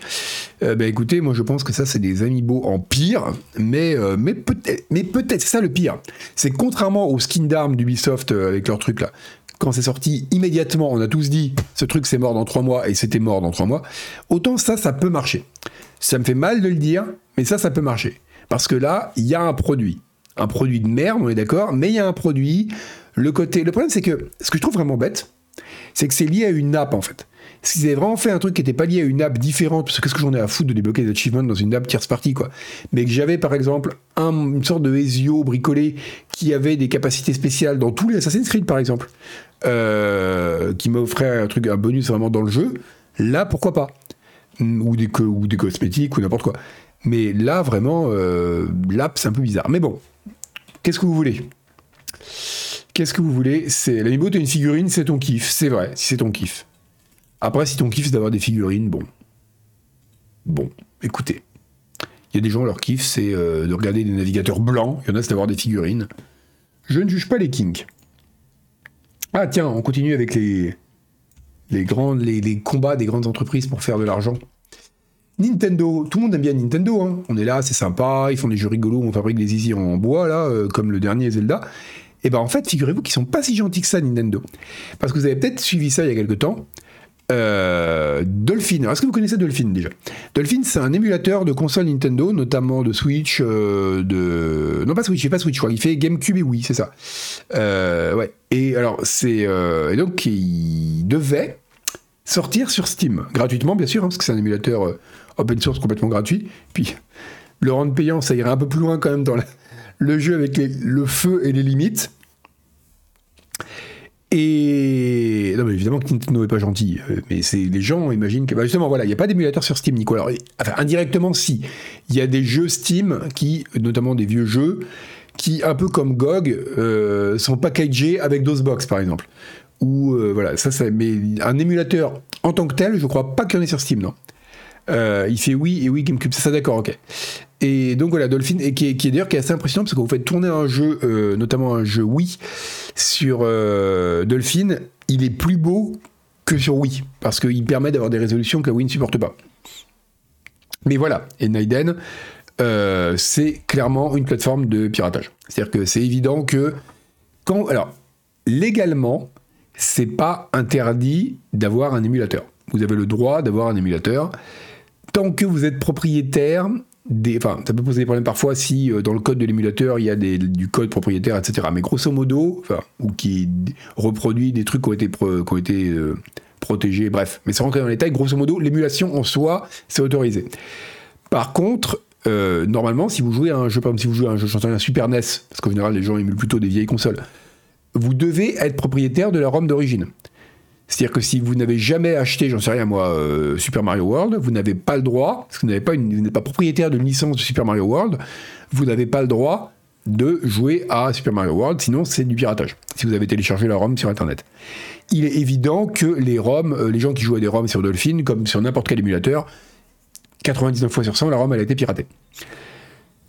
bah écoutez, moi je pense que ça c'est des Amiibo en pire, mais, mais peut-être, peut-être, c'est ça le pire. C'est contrairement au skin d'armes d'Ubisoft avec leur truc là, quand c'est sorti immédiatement, on a tous dit ce truc c'est mort dans trois mois et c'était mort dans trois mois. Autant ça, ça peut marcher. Ça me fait mal de le dire, mais ça, ça peut marcher. Parce que là, il y a un produit. Un produit de merde, on est d'accord, mais il y a un produit. Le côté. Le problème, c'est que ce que je trouve vraiment bête, c'est que c'est lié à une app en fait. S'ils avaient vraiment fait un truc qui n'était pas lié à une app différente, parce que qu'est-ce que j'en ai à foutre de débloquer des achievements dans une app tierce partie, quoi. Mais que j'avais par exemple une sorte de Ezio bricolé qui avait des capacités spéciales dans tous les Assassin's Creed par exemple, euh, qui m'offrait un truc, un bonus vraiment dans le jeu, là pourquoi pas? Ou des, ou des cosmétiques ou n'importe quoi. Mais là, vraiment, euh, l'app, c'est un peu bizarre. Mais bon, qu'est-ce que vous voulez? Qu'est-ce que vous voulez? C'est l'amiibo, t'as une figurine, c'est ton kiff. C'est vrai, si c'est ton kiff. Après, si ton kiff, c'est d'avoir des figurines, bon. Bon, écoutez. Il y a des gens, leur kiff, c'est euh, de regarder des navigateurs blancs. Il y en a, c'est d'avoir des figurines. Je ne juge pas les kinks. Ah, tiens, on continue avec les, les, grandes, les combats des grandes entreprises pour faire de l'argent. Nintendo, tout le monde aime bien Nintendo, hein. on est là, c'est sympa, ils font des jeux rigolos, on fabrique des easy en bois, là, euh, comme le dernier Zelda. Et ben en fait, figurez-vous qu'ils sont pas si gentils que ça, Nintendo. Parce que vous avez peut-être suivi ça il y a quelques temps. Euh, Dolphin, est-ce que vous connaissez Dolphin déjà? Dolphin, c'est un émulateur de console Nintendo, notamment de Switch, euh, de... Non, pas Switch, il pas Switch, je il fait GameCube et Wii, c'est ça. ouais, et alors, c'est... et donc, il devait sortir sur Steam, gratuitement bien sûr, hein, parce que c'est un émulateur open source complètement gratuit. Puis le rendre payant, ça irait un peu plus loin quand même dans le jeu avec le feu et les limites. Et non, mais évidemment que Nintendo n'est pas gentil, euh, mais c'est les gens imaginent que bah, justement voilà, il n'y a pas d'émulateur sur Steam, Nico. enfin, indirectement, si il y a des jeux Steam qui, notamment des vieux jeux, qui un peu comme GOG euh, sont packagés avec DOSBox par exemple. Ou euh, voilà, ça, ça, mais un émulateur en tant que tel, je crois pas qu'il y en ait sur Steam, non. Euh, il fait oui et oui GameCube, c'est ça d'accord, ok. Et donc voilà, Dolphin, et qui est, d'ailleurs assez impressionnant parce que vous faites tourner un jeu, euh, notamment un jeu Wii, sur euh, Dolphin, il est plus beau que sur Wii, parce qu'il permet d'avoir des résolutions que la Wii ne supporte pas. Mais voilà, et Naiden, c'est clairement une plateforme de piratage. C'est-à-dire que c'est évident que quand. Alors, légalement, c'est pas interdit d'avoir un émulateur. Vous avez le droit d'avoir un émulateur. Tant que vous êtes propriétaire des. Enfin, ça peut poser des problèmes parfois si euh, dans le code de l'émulateur il y a du code propriétaire, etc. Mais grosso modo, ou qui reproduit des trucs qui ont été, euh, protégés, bref. Mais sans rentrer dans les détails, grosso modo, l'émulation en soi, c'est autorisé. Par contre, euh, normalement, si vous jouez à un jeu, par exemple, si vous jouez un jeu, un Super NES, parce qu'en général, les gens émulent plutôt des vieilles consoles, vous devez être propriétaire de la ROM d'origine. C'est-à-dire que si vous n'avez jamais acheté, j'en sais rien moi, euh, Super Mario World, vous n'avez pas le droit, parce que vous n'avez pas n'êtes pas propriétaire d'une licence de Super Mario World, vous n'avez pas le droit de jouer à Super Mario World, sinon c'est du piratage, si vous avez téléchargé la ROM sur Internet. Il est évident que les ROM, euh, les gens qui jouent à des ROM sur Dolphin, comme sur n'importe quel émulateur, 99 fois sur 100, la ROM elle a été piratée.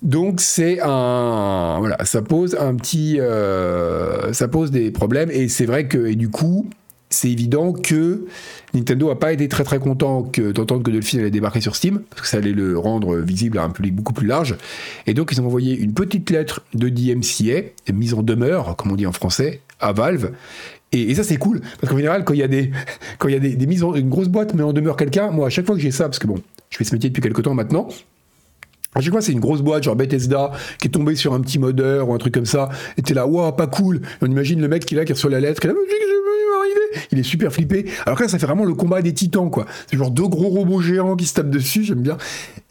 Donc c'est un voilà, ça pose un petit, euh, ça pose des problèmes et c'est vrai que et du coup c'est évident que Nintendo a pas été très très content d'entendre que Dolphin allait débarquer sur Steam parce que ça allait le rendre visible à un public beaucoup plus large. Et donc ils ont envoyé une petite lettre de DMCA mise en demeure comme on dit en français à Valve. Et, ça c'est cool parce qu'en général quand il y a des quand y a des, des mises en une grosse boîte mais en demeure quelqu'un moi à chaque fois que j'ai ça parce que bon je fais ce métier depuis quelques temps maintenant à chaque fois, c'est une grosse boîte, genre Bethesda, qui est tombée sur un petit modeur ou un truc comme ça, et t'es là, waouh, pas cool. On imagine le mec qui est là, qui reçoit la lettre, qui est là, il est super flippé. Alors que là, ça fait vraiment le combat des titans, quoi. C'est genre deux gros robots géants qui se tapent dessus, j'aime bien.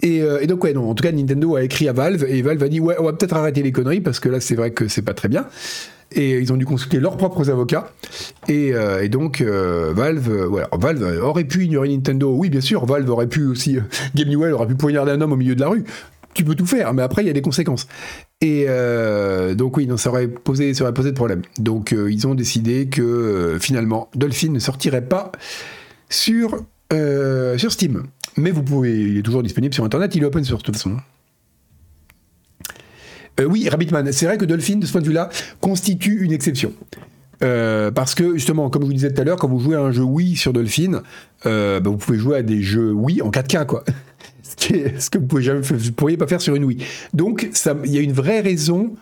Et, euh, et donc, ouais, non, en tout cas, Nintendo a écrit à Valve, et Valve a dit, ouais, on va peut-être arrêter les conneries, parce que là, c'est vrai que c'est pas très bien. Et ils ont dû consulter leurs propres avocats. Et, euh, donc, euh, Valve, euh, Valve aurait pu ignorer Nintendo. Oui, bien sûr, Valve aurait pu aussi, Game Newell aurait pu poignarder un homme au milieu de la rue. Tu peux tout faire, mais après, il y a des conséquences. Et donc, oui, non, ça, aurait posé, ça aurait posé de problème. Donc, ils ont décidé que finalement, Dolphin ne sortirait pas sur, sur Steam. Mais vous pouvez, il est toujours disponible sur Internet, il est open source de toute façon. Euh, oui, Rabbitman, c'est vrai que Dolphin, de ce point de vue-là, constitue une exception. Euh, parce que justement, comme je vous disais tout à l'heure, quand vous jouez à un jeu Wii sur Dolphin, euh, bah, vous pouvez jouer à des jeux Wii en 4K, quoi. ce, que vous pouvez jamais, vous pourriez pas faire sur une Wii. Donc, il y a une vraie raison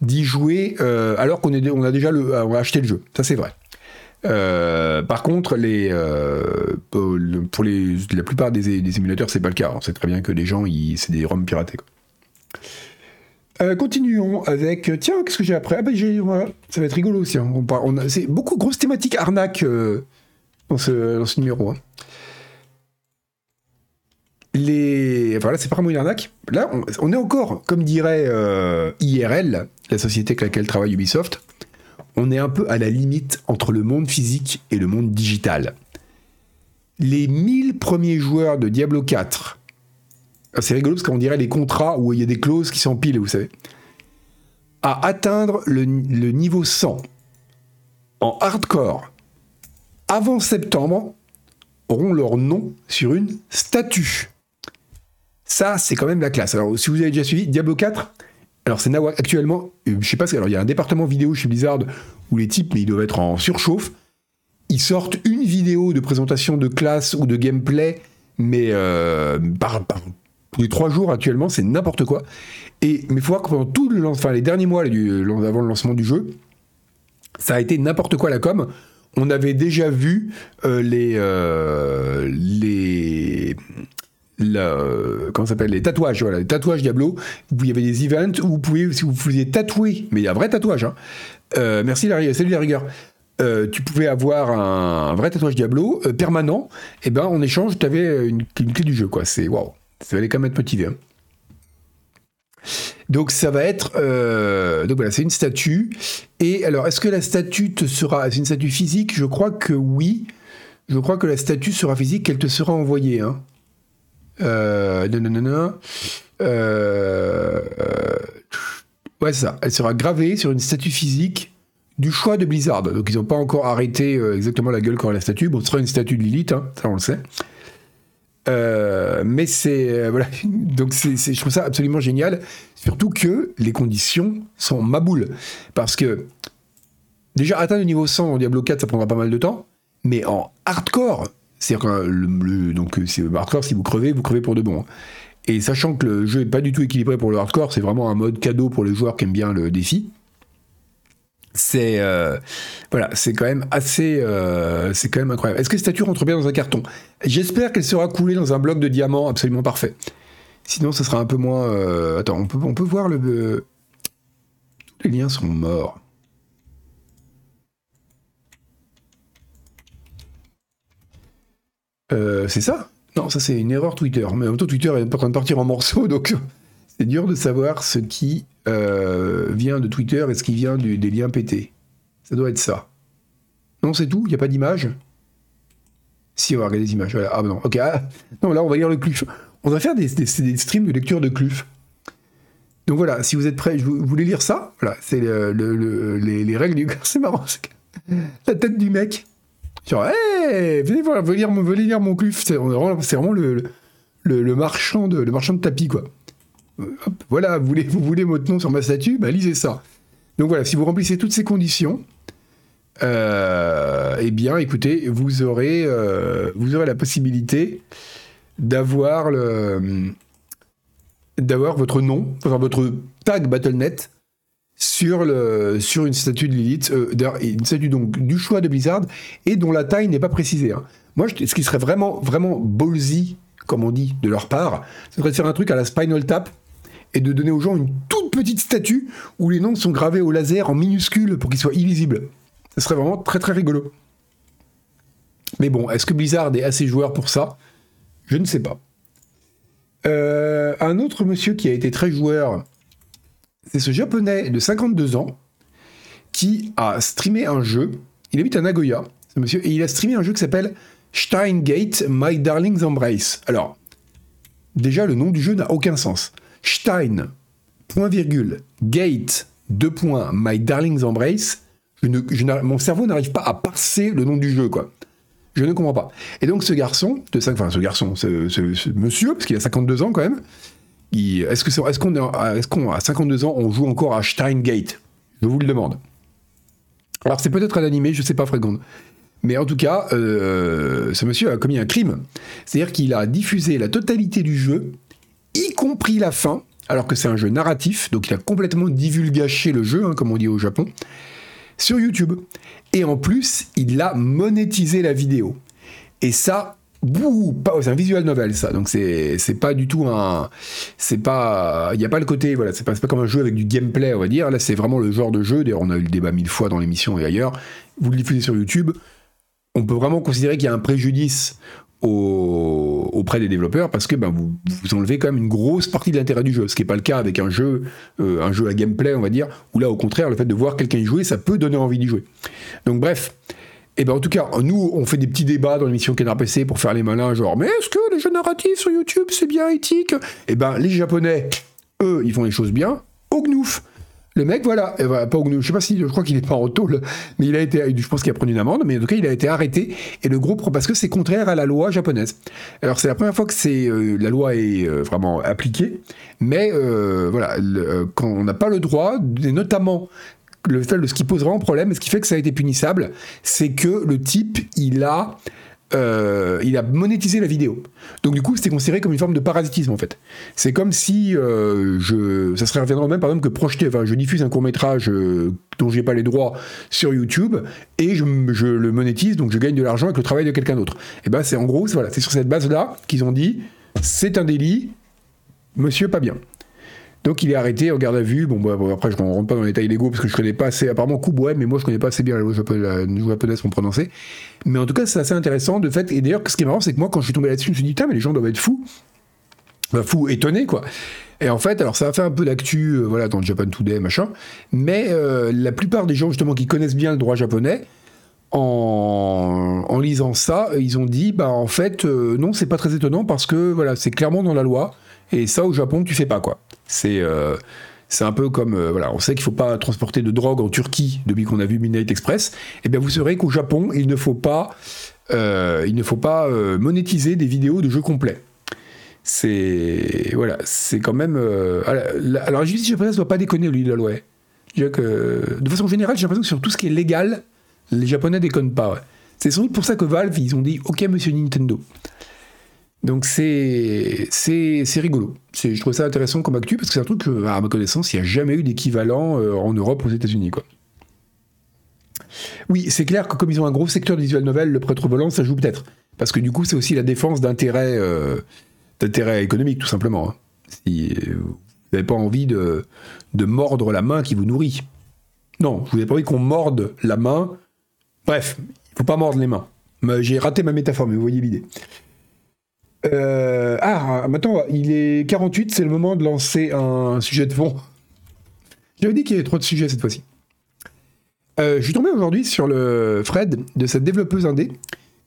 d'y jouer alors qu'on a déjà acheté le jeu. Ça, c'est vrai. Par contre, pour la plupart des, des émulateurs, c'est pas le cas. On sait très bien que les gens, c'est des ROM piratés. quoi. Euh, continuons avec. Tiens, qu'est-ce que j'ai après? Ah ben j'ai. Ça va être rigolo aussi. hein. On, on c'est beaucoup de grosses thématiques arnaque euh, dans, ce, numéro. hein. Les. Voilà, c'est pas vraiment une arnaque. Là, on, est encore, comme dirait euh, IRL, la société avec laquelle travaille Ubisoft, on est un peu à la limite entre le monde physique et le monde digital. Les 1000 premiers joueurs de Diablo 4 ah, c'est rigolo parce qu'on dirait les contrats où il y a des clauses qui s'empilent, vous savez. À atteindre le, niveau 100 en hardcore avant septembre auront leur nom sur une statue. Ça, c'est quand même la classe. Alors, si vous avez déjà suivi Diablo 4, alors c'est Nawak actuellement, euh, je sais pas, alors il y a un département vidéo chez Blizzard où les types, mais ils doivent être en surchauffe. Ils sortent une vidéo de présentation de classe ou de gameplay, mais euh, par tous les trois jours actuellement, c'est n'importe quoi. Et mais faut voir que pendant tout le enfin les derniers mois du, avant le lancement du jeu, ça a été n'importe quoi la com. On avait déjà vu euh, les euh, les comment s'appelle les tatouages voilà les tatouages Diablo il y avait des events où vous pouvez si vous faisiez tatouer mais il y a un vrai tatouage hein. Euh, merci la salut la rigueur Euh, tu pouvais avoir un, vrai tatouage Diablo euh, permanent et ben en échange tu avais une, une clé du jeu quoi c'est waouh ça allait quand même être motivé hein. Donc ça va être euh, donc voilà c'est une statue et alors est-ce que la statue te sera c'est une statue physique? Je crois que oui je crois que la statue sera physique qu'elle te sera envoyée hein. Euh, non, non, non, non. Euh, ouais, ça. Elle sera gravée sur une statue physique du choix de Blizzard. Donc, ils n'ont pas encore arrêté exactement la gueule qu'aura la statue. Bon, ce sera une statue de Lilith, hein, ça on le sait. Euh, mais c'est euh, voilà, donc c'est, je trouve ça absolument génial, surtout que les conditions sont maboules, parce que déjà atteindre le niveau 100 en Diablo 4, ça prendra pas mal de temps, mais en hardcore, c'est-à-dire que le, donc c'est hardcore, si vous crevez, vous crevez pour de bon. Hein. Et sachant que le jeu est pas du tout équilibré pour le hardcore, c'est vraiment un mode cadeau pour les joueurs qui aiment bien le défi c'est euh, voilà, c'est quand même assez, euh, c'est quand même incroyable. Est-ce que cette statue rentre bien dans un carton? J'espère qu'elle sera coulée dans un bloc de diamant absolument parfait. Sinon, ce sera un peu moins. Euh, attends, on peut, on peut voir le. Tous les liens sont morts. c'est ça? Non, ça c'est une erreur Twitter. Mais en même temps, Twitter est en train de partir en morceaux, donc c'est dur de savoir ce qui euh, vient de Twitter et ce qui vient des liens pétés. Ça doit être ça. Non, c'est tout? Il n'y a pas d'image? Si, on va regarder des images. Ah non, ok. Ah, non, là, on va lire le cluf. On va faire des, streams de lecture de cluf. Donc voilà, si vous êtes prêts, vous, voulez lire ça? Voilà, c'est les, règles du... C'est marrant, la tête du mec. Genre, hé, venez, voir, venez, lire, venez lire mon cluf. C'est vraiment, le marchand de tapis, quoi voilà, vous voulez, vous voulez votre nom sur ma statue, bah, lisez ça. Donc voilà, si vous remplissez toutes ces conditions, euh, eh bien, écoutez, vous aurez, euh, vous aurez la possibilité d'avoir le, d'avoir votre nom, enfin votre tag BattleNet sur le, sur une statue de Lilith, euh, une statue donc du choix de Blizzard et dont la taille n'est pas précisée. Hein. Moi, ce qui serait vraiment, vraiment ballsy, comme on dit, de leur part, ce serait de faire un truc à la Spinal Tap et de donner aux gens une toute petite statue où les noms sont gravés au laser en minuscules pour qu'ils soient illisibles. Ce serait vraiment très très rigolo. Mais bon, est-ce que Blizzard est assez joueur pour ça? Je ne sais pas. Euh, un autre monsieur qui a été très joueur, c'est ce japonais de 52 ans qui a streamé un jeu. Il habite à Nagoya, ce monsieur, et il a streamé un jeu qui s'appelle Steingate My Darling's Embrace. Alors, déjà, le nom du jeu n'a aucun sens. Stein, point virgule, Gate, deux points, My Darling's Embrace, mon cerveau n'arrive pas à passer le nom du jeu, quoi. Je ne comprends pas. Et donc ce garçon, de 5, enfin ce garçon, ce, monsieur, parce qu'il a 52 ans quand même, est-ce qu'on est, est, qu'on à 52 ans, on joue encore à Steingate Je vous le demande. Alors c'est peut-être un animé, je sais pas, Frégonde. Mais en tout cas, euh, ce monsieur a commis un crime. C'est-à-dire qu'il a diffusé la totalité du jeu y compris la fin, alors que c'est un jeu narratif, donc il a complètement divulgaché le jeu, hein, comme on dit au Japon, sur YouTube. Et en plus, il a monétisé la vidéo. Et ça, c'est un visual novel ça, donc c'est pas du tout un, c'est pas, il n'y a pas le côté, voilà, c'est pas, pas comme un jeu avec du gameplay on va dire. Là c'est vraiment le genre de jeu. D'ailleurs on a eu le débat mille fois dans l'émission et ailleurs. Vous le diffusez sur YouTube, on peut vraiment considérer qu'il y a un préjudice auprès des développeurs parce que ben, vous, vous enlevez quand même une grosse partie de l'intérêt du jeu, ce qui n'est pas le cas avec un jeu, euh, un jeu à gameplay, on va dire, où là au contraire, le fait de voir quelqu'un y jouer, ça peut donner envie d'y jouer. Donc bref, et eh ben en tout cas, nous, on fait des petits débats dans l'émission Canard PC pour faire les malins, genre, mais est-ce que les jeux narratifs sur YouTube, c'est bien éthique? Eh ben les Japonais, eux, ils font les choses bien, au gnouf. Le mec, voilà, je sais pas si, je crois qu'il est pas en tôle, mais il a été, je pense qu'il a pris une amende, mais en tout cas, il a été arrêté. Et le groupe, parce que c'est contraire à la loi japonaise. Alors, c'est la première fois que c'est, euh, la loi est euh, vraiment appliquée, mais euh, voilà, quand on n'a pas le droit, et notamment le ce qui pose vraiment problème, et ce qui fait que ça a été punissable, c'est que le type, il a euh, il a monétisé la vidéo. Donc du coup, c'était considéré comme une forme de parasitisme en fait. C'est comme si euh, je, ça serait reviendrait même par exemple que projeter, enfin, je diffuse un court métrage euh, dont j'ai pas les droits sur YouTube et je, le monétise, donc je gagne de l'argent avec le travail de quelqu'un d'autre. Et ben c'est en gros, voilà, c'est sur cette base là qu'ils ont dit, c'est un délit, monsieur pas bien. Donc il est arrêté en garde à vue. Bon, bah, après, je ne rentre pas dans les détails légaux parce que je connais pas assez. Apparemment, ouais, mais moi, je connais pas assez bien la loi japonaise pour prononcer. Mais en tout cas, c'est assez intéressant de fait. Et d'ailleurs, ce qui est marrant, c'est que moi, quand je suis tombé là-dessus, je me suis dit, putain, mais les gens doivent être fous. Bah, fous, étonnés, quoi. Et en fait, alors ça a fait un peu d'actu, euh, voilà, dans Japan Today, machin. Mais euh, la plupart des gens, justement, qui connaissent bien le droit japonais, en, en lisant ça, ils ont dit, bah, en fait, euh, non, c'est pas très étonnant parce que, voilà, c'est clairement dans la loi. Et ça, au Japon, tu fais pas, quoi. C'est euh, c'est un peu comme, euh, voilà, on sait qu'il faut pas transporter de drogue en Turquie depuis qu'on a vu Midnight Express. Eh bien, vous saurez qu'au Japon, il ne faut pas euh, il ne faut pas monétiser des vidéos de jeux complets. C'est voilà, c'est quand même. Euh, alors la justice japonaise ne doit pas déconner lui la loi. Que, de façon générale, j'ai l'impression que sur tout ce qui est légal, les Japonais déconnent pas. C'est sans doute pour ça que Valve, ils ont dit OK, monsieur Nintendo. Donc c'est rigolo. Je trouve ça intéressant comme actu parce que c'est un truc que, à ma connaissance, il n'y a jamais eu d'équivalent en Europe, aux États-Unis. Oui, c'est clair que comme ils ont un gros secteur de visual novel, le prêtre volant, ça joue peut-être. Parce que du coup, c'est aussi la défense d'intérêts euh, économiques, tout simplement. Hein. Si vous n'avez pas envie de, de mordre la main qui vous nourrit. Non, vous n'avez pas envie qu'on morde la main. Bref, il faut pas mordre les mains. J'ai raté ma métaphore, mais vous voyez l'idée. Euh, ah, maintenant, il est 48, c'est le moment de lancer un sujet de fond. J'avais dit qu'il y avait trop de sujets cette fois-ci. Euh, je suis tombé aujourd'hui sur le Fred de cette développeuse indé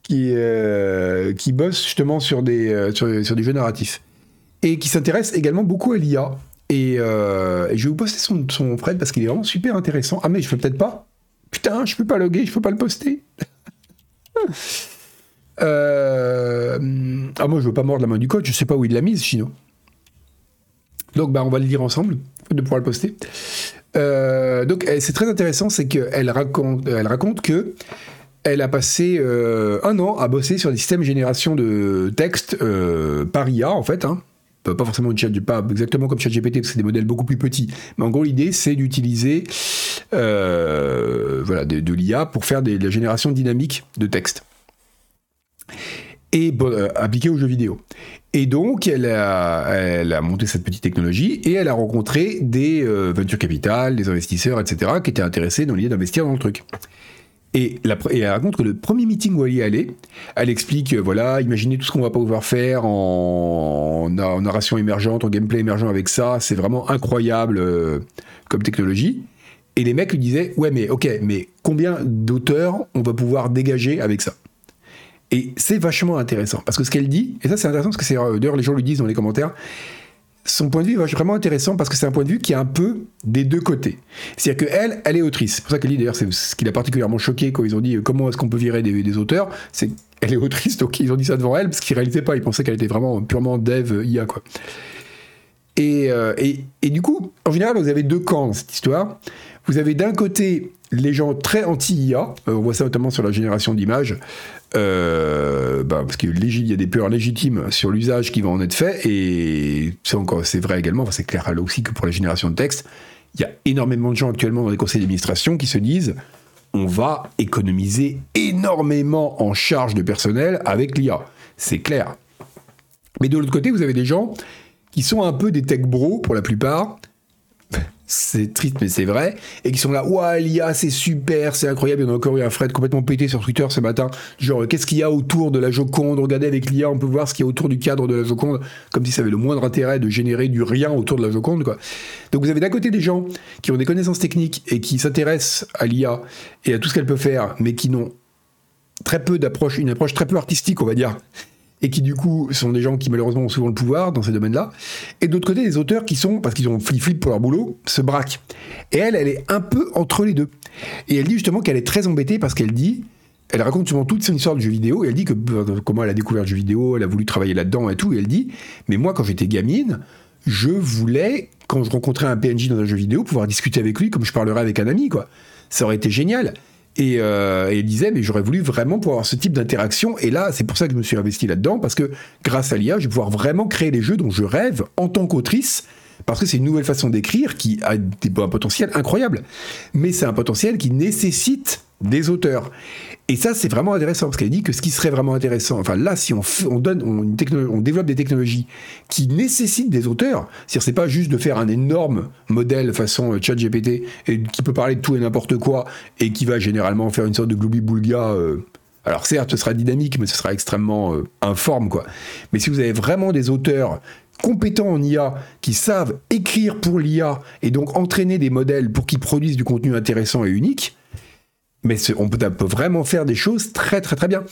qui, euh, bosse justement sur des, sur, des jeux narratifs et qui s'intéresse également beaucoup à l'IA. Et, je vais vous poster son, son Fred parce qu'il est vraiment super intéressant. Ah, mais je peux peut-être pas Putain, je peux pas loguer, je peux pas le poster. ah, moi, je veux pas mordre la main du code, je sais pas où il l'a mise, Chino. Donc, bah, on va le lire ensemble, de pouvoir le poster. Euh, donc c'est très intéressant, c'est qu'elle raconte, elle raconte que elle a passé euh, un an à bosser sur des systèmes de génération de texte euh, par IA en fait. Hein. Pas forcément une chat, pas exactement comme ChatGPT, parce que c'est des modèles beaucoup plus petits. Mais en gros, l'idée, c'est d'utiliser voilà, de, l'IA pour faire de la génération dynamique de texte et appliqué aux jeux vidéo. Et donc, elle a, monté cette petite technologie et elle a rencontré des euh, venture capital, des investisseurs, etc., qui étaient intéressés dans l'idée d'investir dans le truc. Et, elle raconte que le premier meeting où elle y allait, elle explique, euh, voilà, imaginez tout ce qu'on va pouvoir faire en, narration émergente, en gameplay émergent avec ça, c'est vraiment incroyable euh, comme technologie. Et les mecs lui disaient, ouais, mais ok, mais combien d'auteurs on va pouvoir dégager avec ça? Et c'est vachement intéressant. Parce que ce qu'elle dit, et ça c'est intéressant parce que euh, d'ailleurs les gens lui disent dans les commentaires, son point de vue est vraiment intéressant parce que c'est un point de vue qui est un peu des deux côtés. C'est-à-dire qu'elle, elle est autrice. C'est pour ça qu'elle dit d'ailleurs, c'est ce qui l'a particulièrement choqué quand ils ont dit euh, comment est-ce qu'on peut virer des, auteurs. C'est qu'elle est autrice, donc ils ont dit ça devant elle parce qu'ils réalisaient pas. Ils pensaient qu'elle était vraiment purement dev euh, IA, quoi. Et, du coup, en général, vous avez deux camps dans cette histoire. Vous avez d'un côté les gens très anti-IA, on voit ça notamment sur la génération d'images, euh, bah, parce qu'il y a des peurs légitimes sur l'usage qui va en être fait, et c'est vrai également, c'est clair là aussi que pour la génération de texte, il y a énormément de gens actuellement dans les conseils d'administration qui se disent on va économiser énormément en charge de personnel avec l'IA. C'est clair. Mais de l'autre côté, vous avez des gens qui sont un peu des tech bros pour la plupart, c'est triste mais c'est vrai, et qui sont là, ouais, l'IA c'est super, c'est incroyable, il y en a encore eu un Fred complètement pété sur Twitter ce matin, genre qu'est-ce qu'il y a autour de la Joconde, regardez avec l'IA, on peut voir ce qu'il y a autour du cadre de la Joconde, comme si ça avait le moindre intérêt de générer du rien autour de la Joconde, quoi. Donc vous avez d'un côté des gens qui ont des connaissances techniques et qui s'intéressent à l'IA et à tout ce qu'elle peut faire, mais qui n'ont très peu d'approche, une approche très peu artistique, on va dire, et qui du coup sont des gens qui malheureusement ont souvent le pouvoir dans ces domaines-là, et d'autre côté des auteurs qui sont, parce qu'ils ont flip-flip pour leur boulot, se braquent. Et elle, elle est un peu entre les deux. Et elle dit justement qu'elle est très embêtée parce qu'elle dit, elle raconte souvent toute son histoire du jeu vidéo, et elle dit que euh, comment elle a découvert le jeu vidéo, elle a voulu travailler là-dedans et tout, et elle dit, mais moi quand j'étais gamine, je voulais, quand je rencontrais un PNJ dans un jeu vidéo, pouvoir discuter avec lui comme je parlerais avec un ami, quoi. Ça aurait été génial. Euh, et, elle disait, mais j'aurais voulu vraiment pouvoir avoir ce type d'interaction. Et là, c'est pour ça que je me suis investi là-dedans, parce que grâce à l'IA, je vais pouvoir vraiment créer les jeux dont je rêve en tant qu'autrice, parce que c'est une nouvelle façon d'écrire qui a des, un potentiel incroyable. Mais c'est un potentiel qui nécessite des auteurs. Et ça, c'est vraiment intéressant, parce qu'elle dit que ce qui serait vraiment intéressant, enfin là, si on, on donne, on, développe des technologies qui nécessitent des auteurs, c'est-à-dire c'est pas juste de faire un énorme modèle façon euh, ChatGPT et qui peut parler de tout et n'importe quoi et qui va généralement faire une sorte de gloubi-boulga. Euh, alors certes, ce sera dynamique, mais ce sera extrêmement euh, informe, quoi. Mais si vous avez vraiment des auteurs compétents en IA qui savent écrire pour l'IA et donc entraîner des modèles pour qu'ils produisent du contenu intéressant et unique, mais on peut, vraiment faire des choses très très très bien.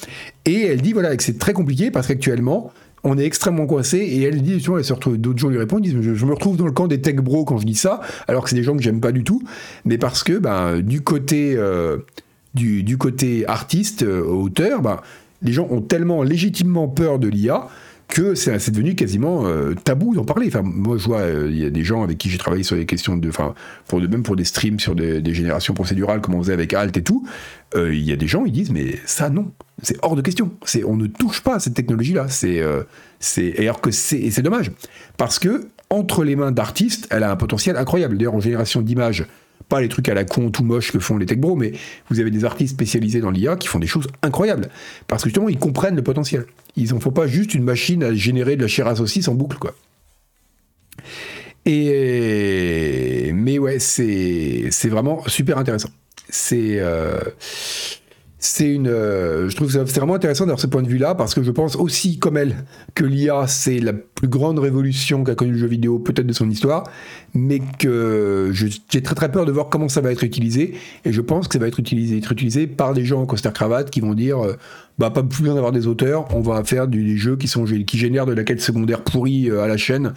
Et elle dit voilà que c'est très compliqué parce qu'actuellement on est extrêmement coincé et elle dit tu elle se retrouve d'autres gens lui répondent disent je, me retrouve dans le camp des tech bros quand je dis ça alors que c'est des gens que j'aime pas du tout mais parce que ben du côté euh, du, côté artiste euh, auteur ben Les gens ont tellement légitimement peur de l'IA que c'est devenu quasiment euh, tabou d'en parler. Enfin, moi, je vois, euh, il y a des gens avec qui j'ai travaillé sur des questions de, enfin, pour, même pour des streams sur des, générations procédurales, comme on faisait avec Alt et tout. Euh, il y a des gens, ils disent, mais ça, non, c'est hors de question. C'est, on ne touche pas à cette technologie-là. C'est, c'est, alors que c'est, c'est dommage parce que entre les mains d'artistes, elle a un potentiel incroyable. D'ailleurs, en génération d'images, pas les trucs à la con tout moche que font les tech bros, mais vous avez des artistes spécialisés dans l'IA qui font des choses incroyables. Parce que justement, ils comprennent le potentiel. Ils n'en font pas juste une machine à générer de la chair à saucisse en boucle, quoi. Et mais ouais, c'est vraiment super intéressant. C'est euh, c'est une, euh, je trouve que c'est vraiment intéressant d'avoir ce point de vue-là parce que je pense aussi, comme elle, que l'IA c'est la plus grande révolution qu'a connue le jeu vidéo peut-être de son histoire, mais que j'ai très très peur de voir comment ça va être utilisé et je pense que ça va être utilisé, être utilisé par des gens en costard cravate qui vont dire, euh, bah pas plus bien d'avoir des auteurs, on va faire des jeux qui sont qui génèrent de la quête secondaire pourrie euh, à la chaîne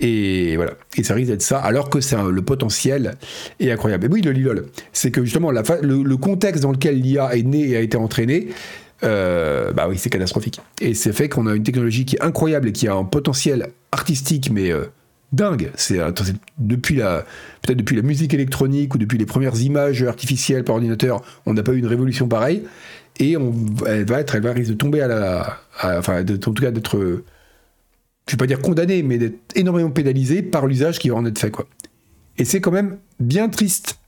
et voilà. Et ça risque d'être ça, alors que c'est le potentiel est incroyable. Et oui, le LILOL, c'est que justement, le, contexte dans lequel l'IA est né et a été entraîné, euh, bah oui, c'est catastrophique. Et c'est fait qu'on a une technologie qui est incroyable et qui a un potentiel artistique, mais euh, dingue. C'est depuis la, peut-être depuis la musique électronique ou depuis les premières images artificielles par ordinateur, on n'a pas eu une révolution pareille. Et elle va être, elle va risque de tomber à la, enfin, en tout cas d'être je vais pas dire condamné, mais d'être énormément pénalisé par l'usage qui va en être fait, quoi. Et c'est quand même bien triste.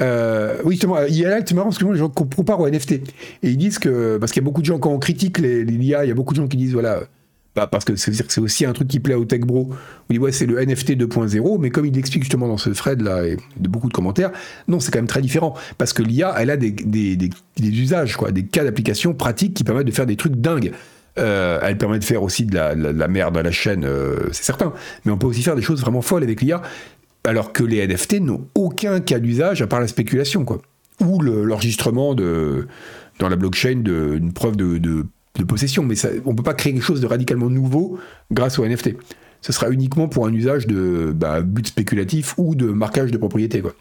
Euh, oui, justement, il y a là, c'est marrant parce que les gens comparent au NFT. Et ils disent que, parce qu'il y a beaucoup de gens, quand on critique l'IA, il y a beaucoup de gens qui disent, voilà, bah parce que c'est, aussi un truc qui plaît au tech bro. Oui, ouais, c'est le NFT 2.0, mais comme il l'explique justement dans ce thread là, et de beaucoup de commentaires, non, c'est quand même très différent. Parce que l'IA, elle a des usages, quoi, des cas d'application pratiques qui permettent de faire des trucs dingues. Euh, elle permet de faire aussi de la, merde à la chaîne, euh, c'est certain. Mais on peut aussi faire des choses vraiment folles avec l'IA, alors que les NFT n'ont aucun cas d'usage à part la spéculation, quoi. Ou l'enregistrement dans la blockchain d'une preuve de, possession. Mais on ne peut pas créer quelque chose de radicalement nouveau grâce aux NFT. Ce sera uniquement pour un usage de bah, but spéculatif ou de marquage de propriété, quoi.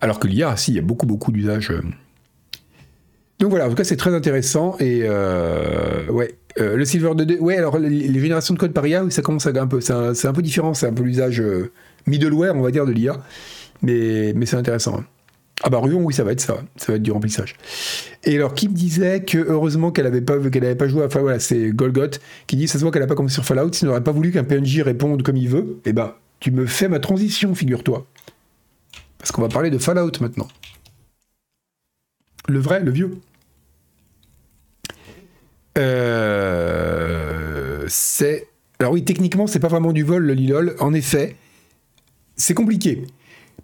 Alors que l'IA, si, il y a beaucoup, beaucoup d'usages. Euh, donc voilà, en tout cas, c'est très intéressant. Et euh, ouais, euh, le Silver 2D, ouais, alors les, générations de code par IA, ça commence à un peu, c'est un, peu différent, c'est un peu l'usage euh, middleware, on va dire, de l'IA. Mais, mais c'est intéressant. Ah bah Ruon, oui, ça va être ça, ça va être du remplissage. Et alors, qui me disait que heureusement qu'elle n'avait pas, qu'elle pas joué à, enfin voilà, c'est Golgot, qui dit, ça se voit qu'elle n'a pas commencé sur Fallout, s'il n'aurait pas voulu qu'un PNJ réponde comme il veut, eh ben, tu me fais ma transition, figure-toi. Parce qu'on va parler de Fallout maintenant. Le vrai, le vieux. Euh, c'est. Alors oui, techniquement, c'est pas vraiment du vol, le Lilol. En effet, c'est compliqué.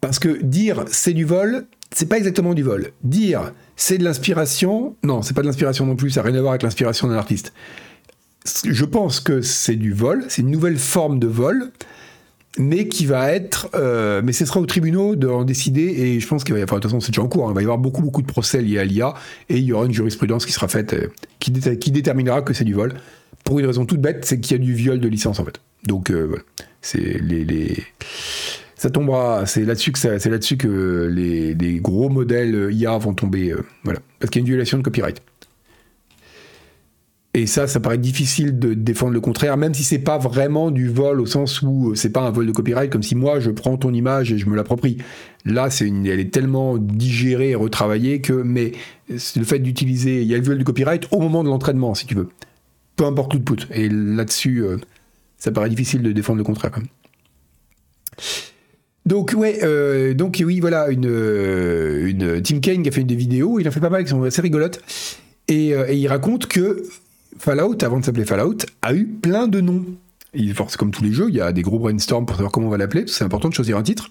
Parce que dire c'est du vol, c'est pas exactement du vol. Dire c'est de l'inspiration, non, c'est pas de l'inspiration non plus, ça n'a rien à voir avec l'inspiration d'un artiste. Je pense que c'est du vol, c'est une nouvelle forme de vol, mais qui va être, euh, mais ce sera aux tribunaux d'en décider, et je pense qu'il va y avoir, de toute c'est déjà en cours, hein, il va y avoir beaucoup beaucoup de procès liés à l'IA, et il y aura une jurisprudence qui sera faite, euh, qui, déterminera que c'est du vol, pour une raison toute bête, c'est qu'il y a du viol de licence en fait. Donc euh, voilà, c'est les, les, ça tombera, c'est là-dessus que c'est là-dessus que les, les, gros modèles IA vont tomber, voilà, parce qu'il y a une violation de copyright. Et ça, ça paraît difficile de défendre le contraire, même si c'est pas vraiment du vol au sens où euh, c'est pas un vol de copyright, comme si moi je prends ton image et je me l'approprie. Là, c'est une, elle est tellement digérée et retravaillée que, mais le fait d'utiliser, il y a le vol de copyright au moment de l'entraînement, si tu veux. Peu importe l'output. Et là-dessus, euh, ça paraît difficile de défendre le contraire, quand même. Donc ouais, euh, oui, voilà une, une Tim Kaine qui a fait des vidéos, il en fait pas mal, qui sont assez rigolotes, et il raconte que Fallout, avant de s'appeler Fallout, a eu plein de noms. Il force comme tous les jeux, il y a des gros brainstorms pour savoir comment on va l'appeler, c'est important de choisir un titre.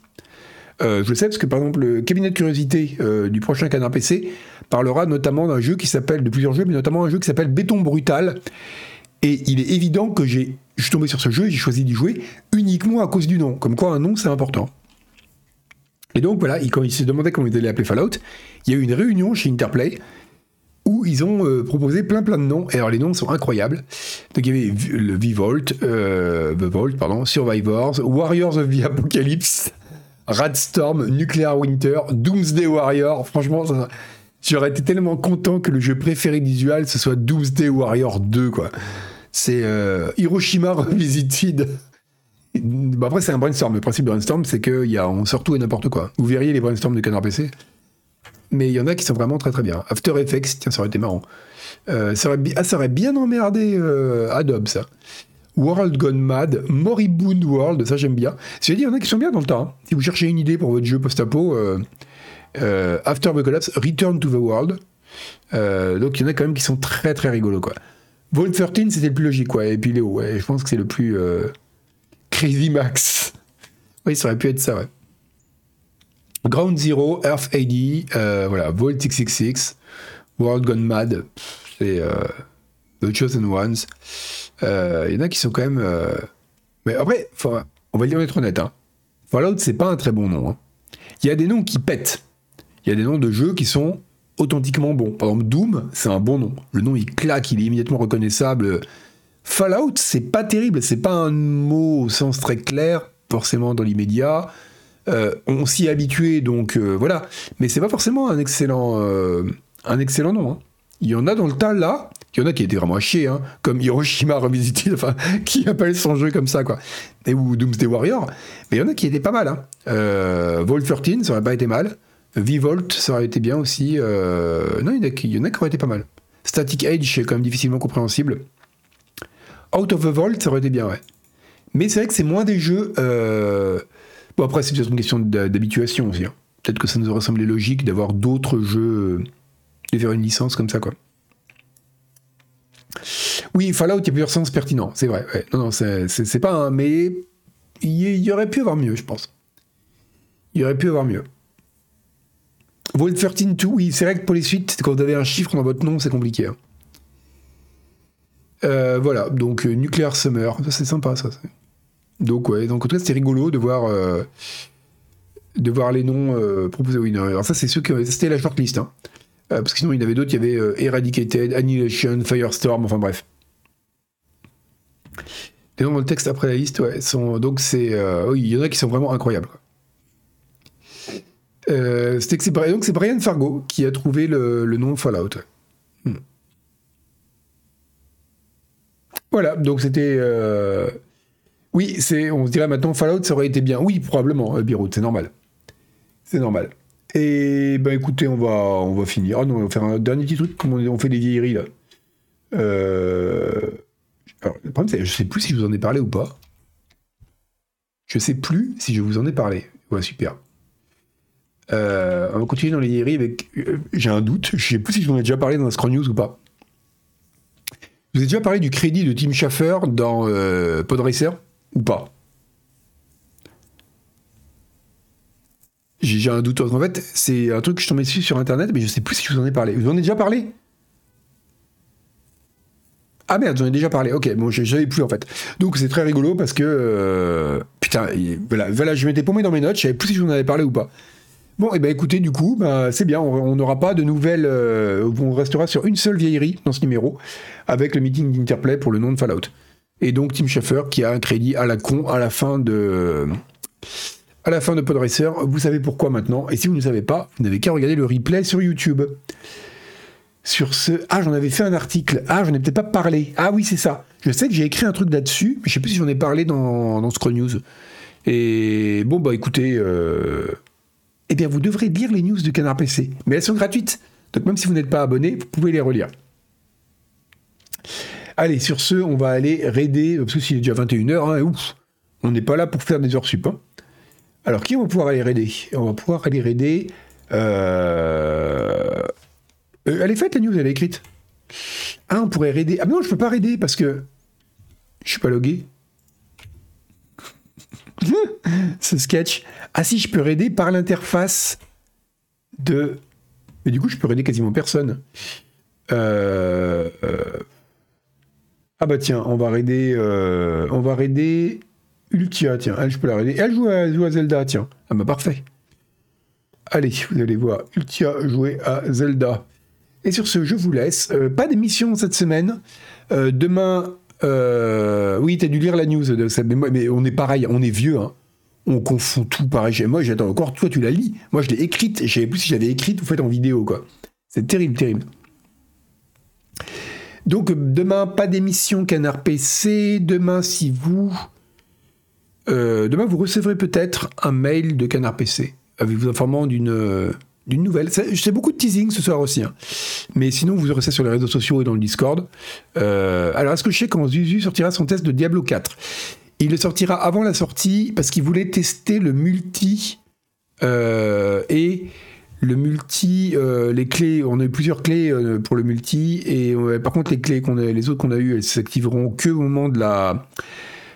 Euh, je le sais parce que par exemple le cabinet de curiosité euh, du prochain canard PC parlera notamment d'un jeu qui s'appelle, de plusieurs jeux, mais notamment un jeu qui s'appelle Béton Brutal. Et il est évident que j'ai, je suis tombé sur ce jeu et j'ai choisi d'y jouer uniquement à cause du nom. Comme quoi un nom c'est important. Et donc voilà, quand il s'est demandé comment il allait appeler Fallout, il y a eu une réunion chez Interplay ils ont euh, proposé plein plein de noms. Et alors les noms sont incroyables. Donc il y avait le euh, The Vault, pardon, Survivors, Warriors of the Apocalypse, Radstorm, Nuclear Winter, Doomsday Warrior. Franchement, J'aurais été tellement content que le jeu préféré d'Isual, ce soit Doomsday Warrior 2, quoi. C'est euh, Hiroshima Revisited. Bah après, c'est un brainstorm. Le principe de brainstorm, c'est qu'il y a on sort tout et n'importe quoi. Vous verriez les brainstorms de Canard PC. Mais il y en a qui sont vraiment très très bien. After Effects, tiens, ça aurait été marrant. Euh, ça, aurait, ah, ça aurait bien emmerdé euh, Adobe, ça. World Gone Mad, Moribund World, ça j'aime bien. C'est dit, il y en a qui sont bien dans le temps. Hein. Si vous cherchez une idée pour votre jeu post-apo, euh, After the Collapse, Return to the World. donc il y en a quand même qui sont très très rigolos, quoi. Vault 13, c'était le plus logique, quoi. Et puis Léo, je pense que c'est le plus. Crazy Max. Oui, ça aurait pu être ça, ouais. Ground Zero, Earth AD, euh, voilà, Vault 666, World Gone Mad, c'est euh, The Chosen Ones. Euh, il y en a qui sont quand même. Mais après, on va dire être honnête. Hein. Fallout, c'est pas un très bon nom. Hein. Il y a des noms qui pètent. Il y a des noms de jeux qui sont authentiquement bons. Par exemple, Doom, c'est un bon nom. Le nom, il claque, il est immédiatement reconnaissable. Fallout, c'est pas terrible. C'est pas un mot au sens très clair, forcément dans l'immédiat. Euh, on s'y habitué, donc euh, voilà. Mais c'est pas forcément un excellent, euh, un excellent nom. Hein. Il y en a dans le tas là. Il y en a qui étaient vraiment à chier, hein, comme Hiroshima Revisited, enfin, qui appelle son jeu comme ça, quoi. Et, ou Doomsday Warrior. Mais il y en a qui étaient pas mal. Hein. Vault 13, ça aurait pas été mal. V-Volt, ça aurait été bien aussi. non, il y, en a, qui auraient été pas mal. Static Age, c'est quand même difficilement compréhensible. Out of the Vault, ça aurait été bien, ouais. Mais c'est vrai que c'est moins des jeux. Bon, après, c'est peut-être une question d'habituation aussi. Hein. Peut-être que ça nous aurait semblé logique d'avoir d'autres jeux, de faire une licence comme ça, quoi. Oui, Fallout, il y a plusieurs sens pertinents, c'est vrai. Non, non, c'est pas un. Mais il y, aurait pu avoir mieux, je pense. Il y aurait pu avoir mieux. Vault 13 2, oui, c'est vrai que pour les suites, quand vous avez un chiffre dans votre nom, c'est compliqué. Hein. Euh, voilà, donc euh, Nuclear Summer, c'est sympa, ça. Donc, ouais, donc en tout cas, c'était rigolo de voir, euh, de voir les noms euh, proposés au winner. Alors, ça, c'est ceux que c'était la shortlist. Hein. Euh, parce que sinon, il y en avait d'autres. Il y avait Eradicated, Annihilation, Firestorm, enfin bref. Les noms dans le texte après la liste, ouais, sont, donc c'est. oui, il y en a qui sont vraiment incroyables. donc c'est Brian Fargo qui a trouvé le, nom Fallout. Hmm. Voilà, donc c'était. Oui, c'est, on se dirait maintenant Fallout, ça aurait été bien. Oui, probablement, euh, c'est normal. C'est normal. Et ben écoutez, on va, on va finir. Ah non, on va faire un dernier petit truc, comme on, fait des vieilleries là. Euh, alors, le problème, c'est je sais plus si je vous en ai parlé ou pas. Je sais plus si je vous en ai parlé. Ouais, super. Euh, on va continuer dans les vieilleries avec. J'ai un doute, je sais plus si je vous en ai déjà parlé dans la News ou pas. Vous ai déjà parlé du crédit de Tim Schafer dans Podracer ou pas J'ai un doute. En fait, c'est un truc que je tombais dessus sur internet, mais je sais plus si je vous en ai parlé. Vous en avez déjà parlé? Ah merde, j'en ai déjà parlé. Ok, bon, j'avais plus en fait. Donc c'est très rigolo parce que. Euh, putain, voilà, voilà, je m'étais paumé dans mes notes, je savais plus si je vous en avais parlé ou pas. Bon, et eh ben écoutez, du coup, bah, c'est bien, on n'aura pas de nouvelles. Euh, on restera sur une seule vieillerie dans ce numéro, avec le meeting d'Interplay pour le nom de Fallout. Et donc Tim Schafer qui a un crédit à la con à la fin de à la fin de Podracer. Vous savez pourquoi maintenant? Et si vous ne savez pas, vous n'avez qu'à regarder le replay sur YouTube. Sur ce, ah j'en avais fait un article. Ah j'en ai peut-être pas parlé. Ah oui c'est ça. Je sais que j'ai écrit un truc là-dessus, mais je sais plus si j'en ai parlé dans, dans News. Et bon bah écoutez, euh... eh bien vous devrez lire les news du Canard PC, mais elles sont gratuites. Donc même si vous n'êtes pas abonné, vous pouvez les relire. Allez, sur ce, on va aller raider, parce que s'il est déjà 21h, hein, on n'est pas là pour faire des heures sup. Hein. Alors, qui on va pouvoir aller raider? On va pouvoir aller raider. Euh, euh... elle est faite la news, elle est écrite. Ah, on pourrait raider. Ah, non, je peux pas raider parce que je suis pas logué. Ce sketch. Ah, si, je peux raider par l'interface de. Mais du coup, je peux raider quasiment personne. Euh, euh ah bah tiens, on va raider, euh, on va raider Ultia, tiens, elle je peux la raider. Elle joue à, joue à Zelda, tiens. Ah bah parfait. Allez, vous allez voir, Ultia jouer à Zelda. Et sur ce, je vous laisse. Euh, pas d'émission cette semaine. Euh, demain, oui, t'as dû lire la news de mais on est pareil, on est vieux, hein. On confond tout pareil. Moi, j'attends encore. Toi, tu la lis. Moi, je l'ai écrite. Je savais plus si j'avais écrite ou fait en vidéo, quoi. C'est terrible, terrible. Donc demain, pas d'émission Canard PC. Demain, si vous... Euh, demain, vous recevrez peut-être un mail de Canard PC avec vous informant d'une d'une nouvelle. J'ai beaucoup de teasing ce soir aussi. Hein. Mais sinon, vous aurez ça sur les réseaux sociaux et dans le Discord. Euh, alors, est-ce que je sais quand Zuzu sortira son test de Diablo 4 Il le sortira avant la sortie parce qu'il voulait tester le multi euh, et le multi, euh, les clés, on a eu plusieurs clés pour le multi et par contre les clés qu'on les autres qu'on a eues, elles s'activeront que au moment de la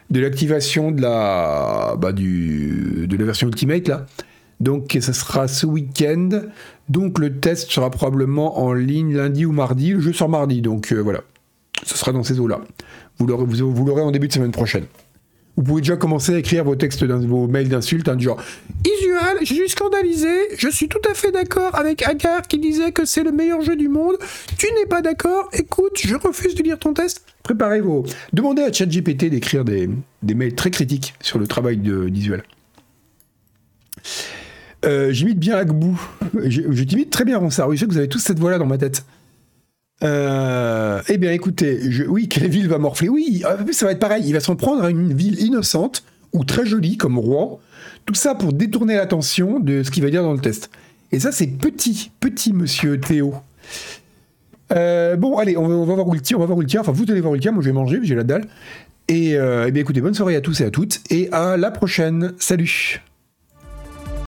de l'activation de la bah, du de la version Ultimate là. Donc ça sera ce week-end. Donc le test sera probablement en ligne lundi ou mardi. Le jeu sort mardi, donc euh, voilà. Ce sera dans ces eaux-là. Vous l'aurez en début de semaine prochaine. Vous pouvez déjà commencer à écrire vos textes, vos mails d'insultes, du genre Isual, je suis scandalisé, je suis tout à fait d'accord avec Agar qui disait que c'est le meilleur jeu du monde. Tu n'es pas d'accord Écoute, je refuse de lire ton test. Préparez vos. Demandez à ChatGPT d'écrire des, mails très critiques sur le travail d'Isual. Euh, j'imite bien Agbou. Je, je t'imite très bien, Ronsard. Oui, je sais que vous avez tous cette voix-là dans ma tête. Euh, eh bien, écoutez, oui, quelle ville va morfler? Oui, ça va être pareil. Il va s'en prendre à une ville innocente ou très jolie comme Rouen. Tout ça pour détourner l'attention de ce qu'il va dire dans le test. Et ça, c'est petit, petit monsieur Théo. Euh, bon, allez, on va, voir où le tient. On va voir où. Enfin, vous allez voir où. Moi, je vais manger, j'ai la dalle. Et eh bien, écoutez, bonne soirée à tous et à toutes. Et à la prochaine. Salut